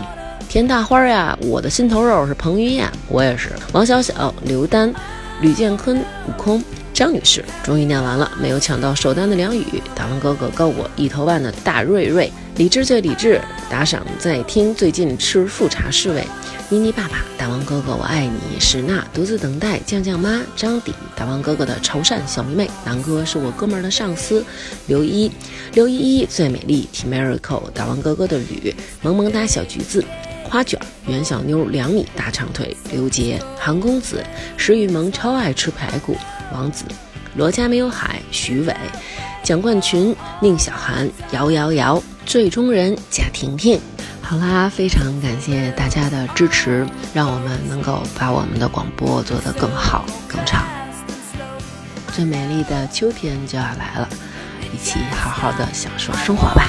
田大花呀，我的心头肉是彭于晏，我也是。王小小、刘丹、吕建坤、悟空。张女士终于念完了，没有抢到首单的梁宇，大王哥哥告我一头半的大瑞瑞，理智最理智，打赏在听，最近吃富察侍卫，妮妮爸爸，大王哥哥我爱你，史娜独自等待，酱酱妈，张迪，大王哥哥的潮汕小迷妹，南哥是我哥们儿的上司，刘一，刘依依最美丽，T Miracle，大王哥哥的吕，萌萌哒小橘子。花卷儿、袁小妞两米大长腿，刘杰、韩公子、石雨萌超爱吃排骨，王子、罗家没有海，徐伟、蒋冠群、宁小涵、摇摇摇，最终人贾婷婷。好啦，非常感谢大家的支持，让我们能够把我们的广播做得更好、更长。最美丽的秋天就要来了，一起好好的享受生活吧。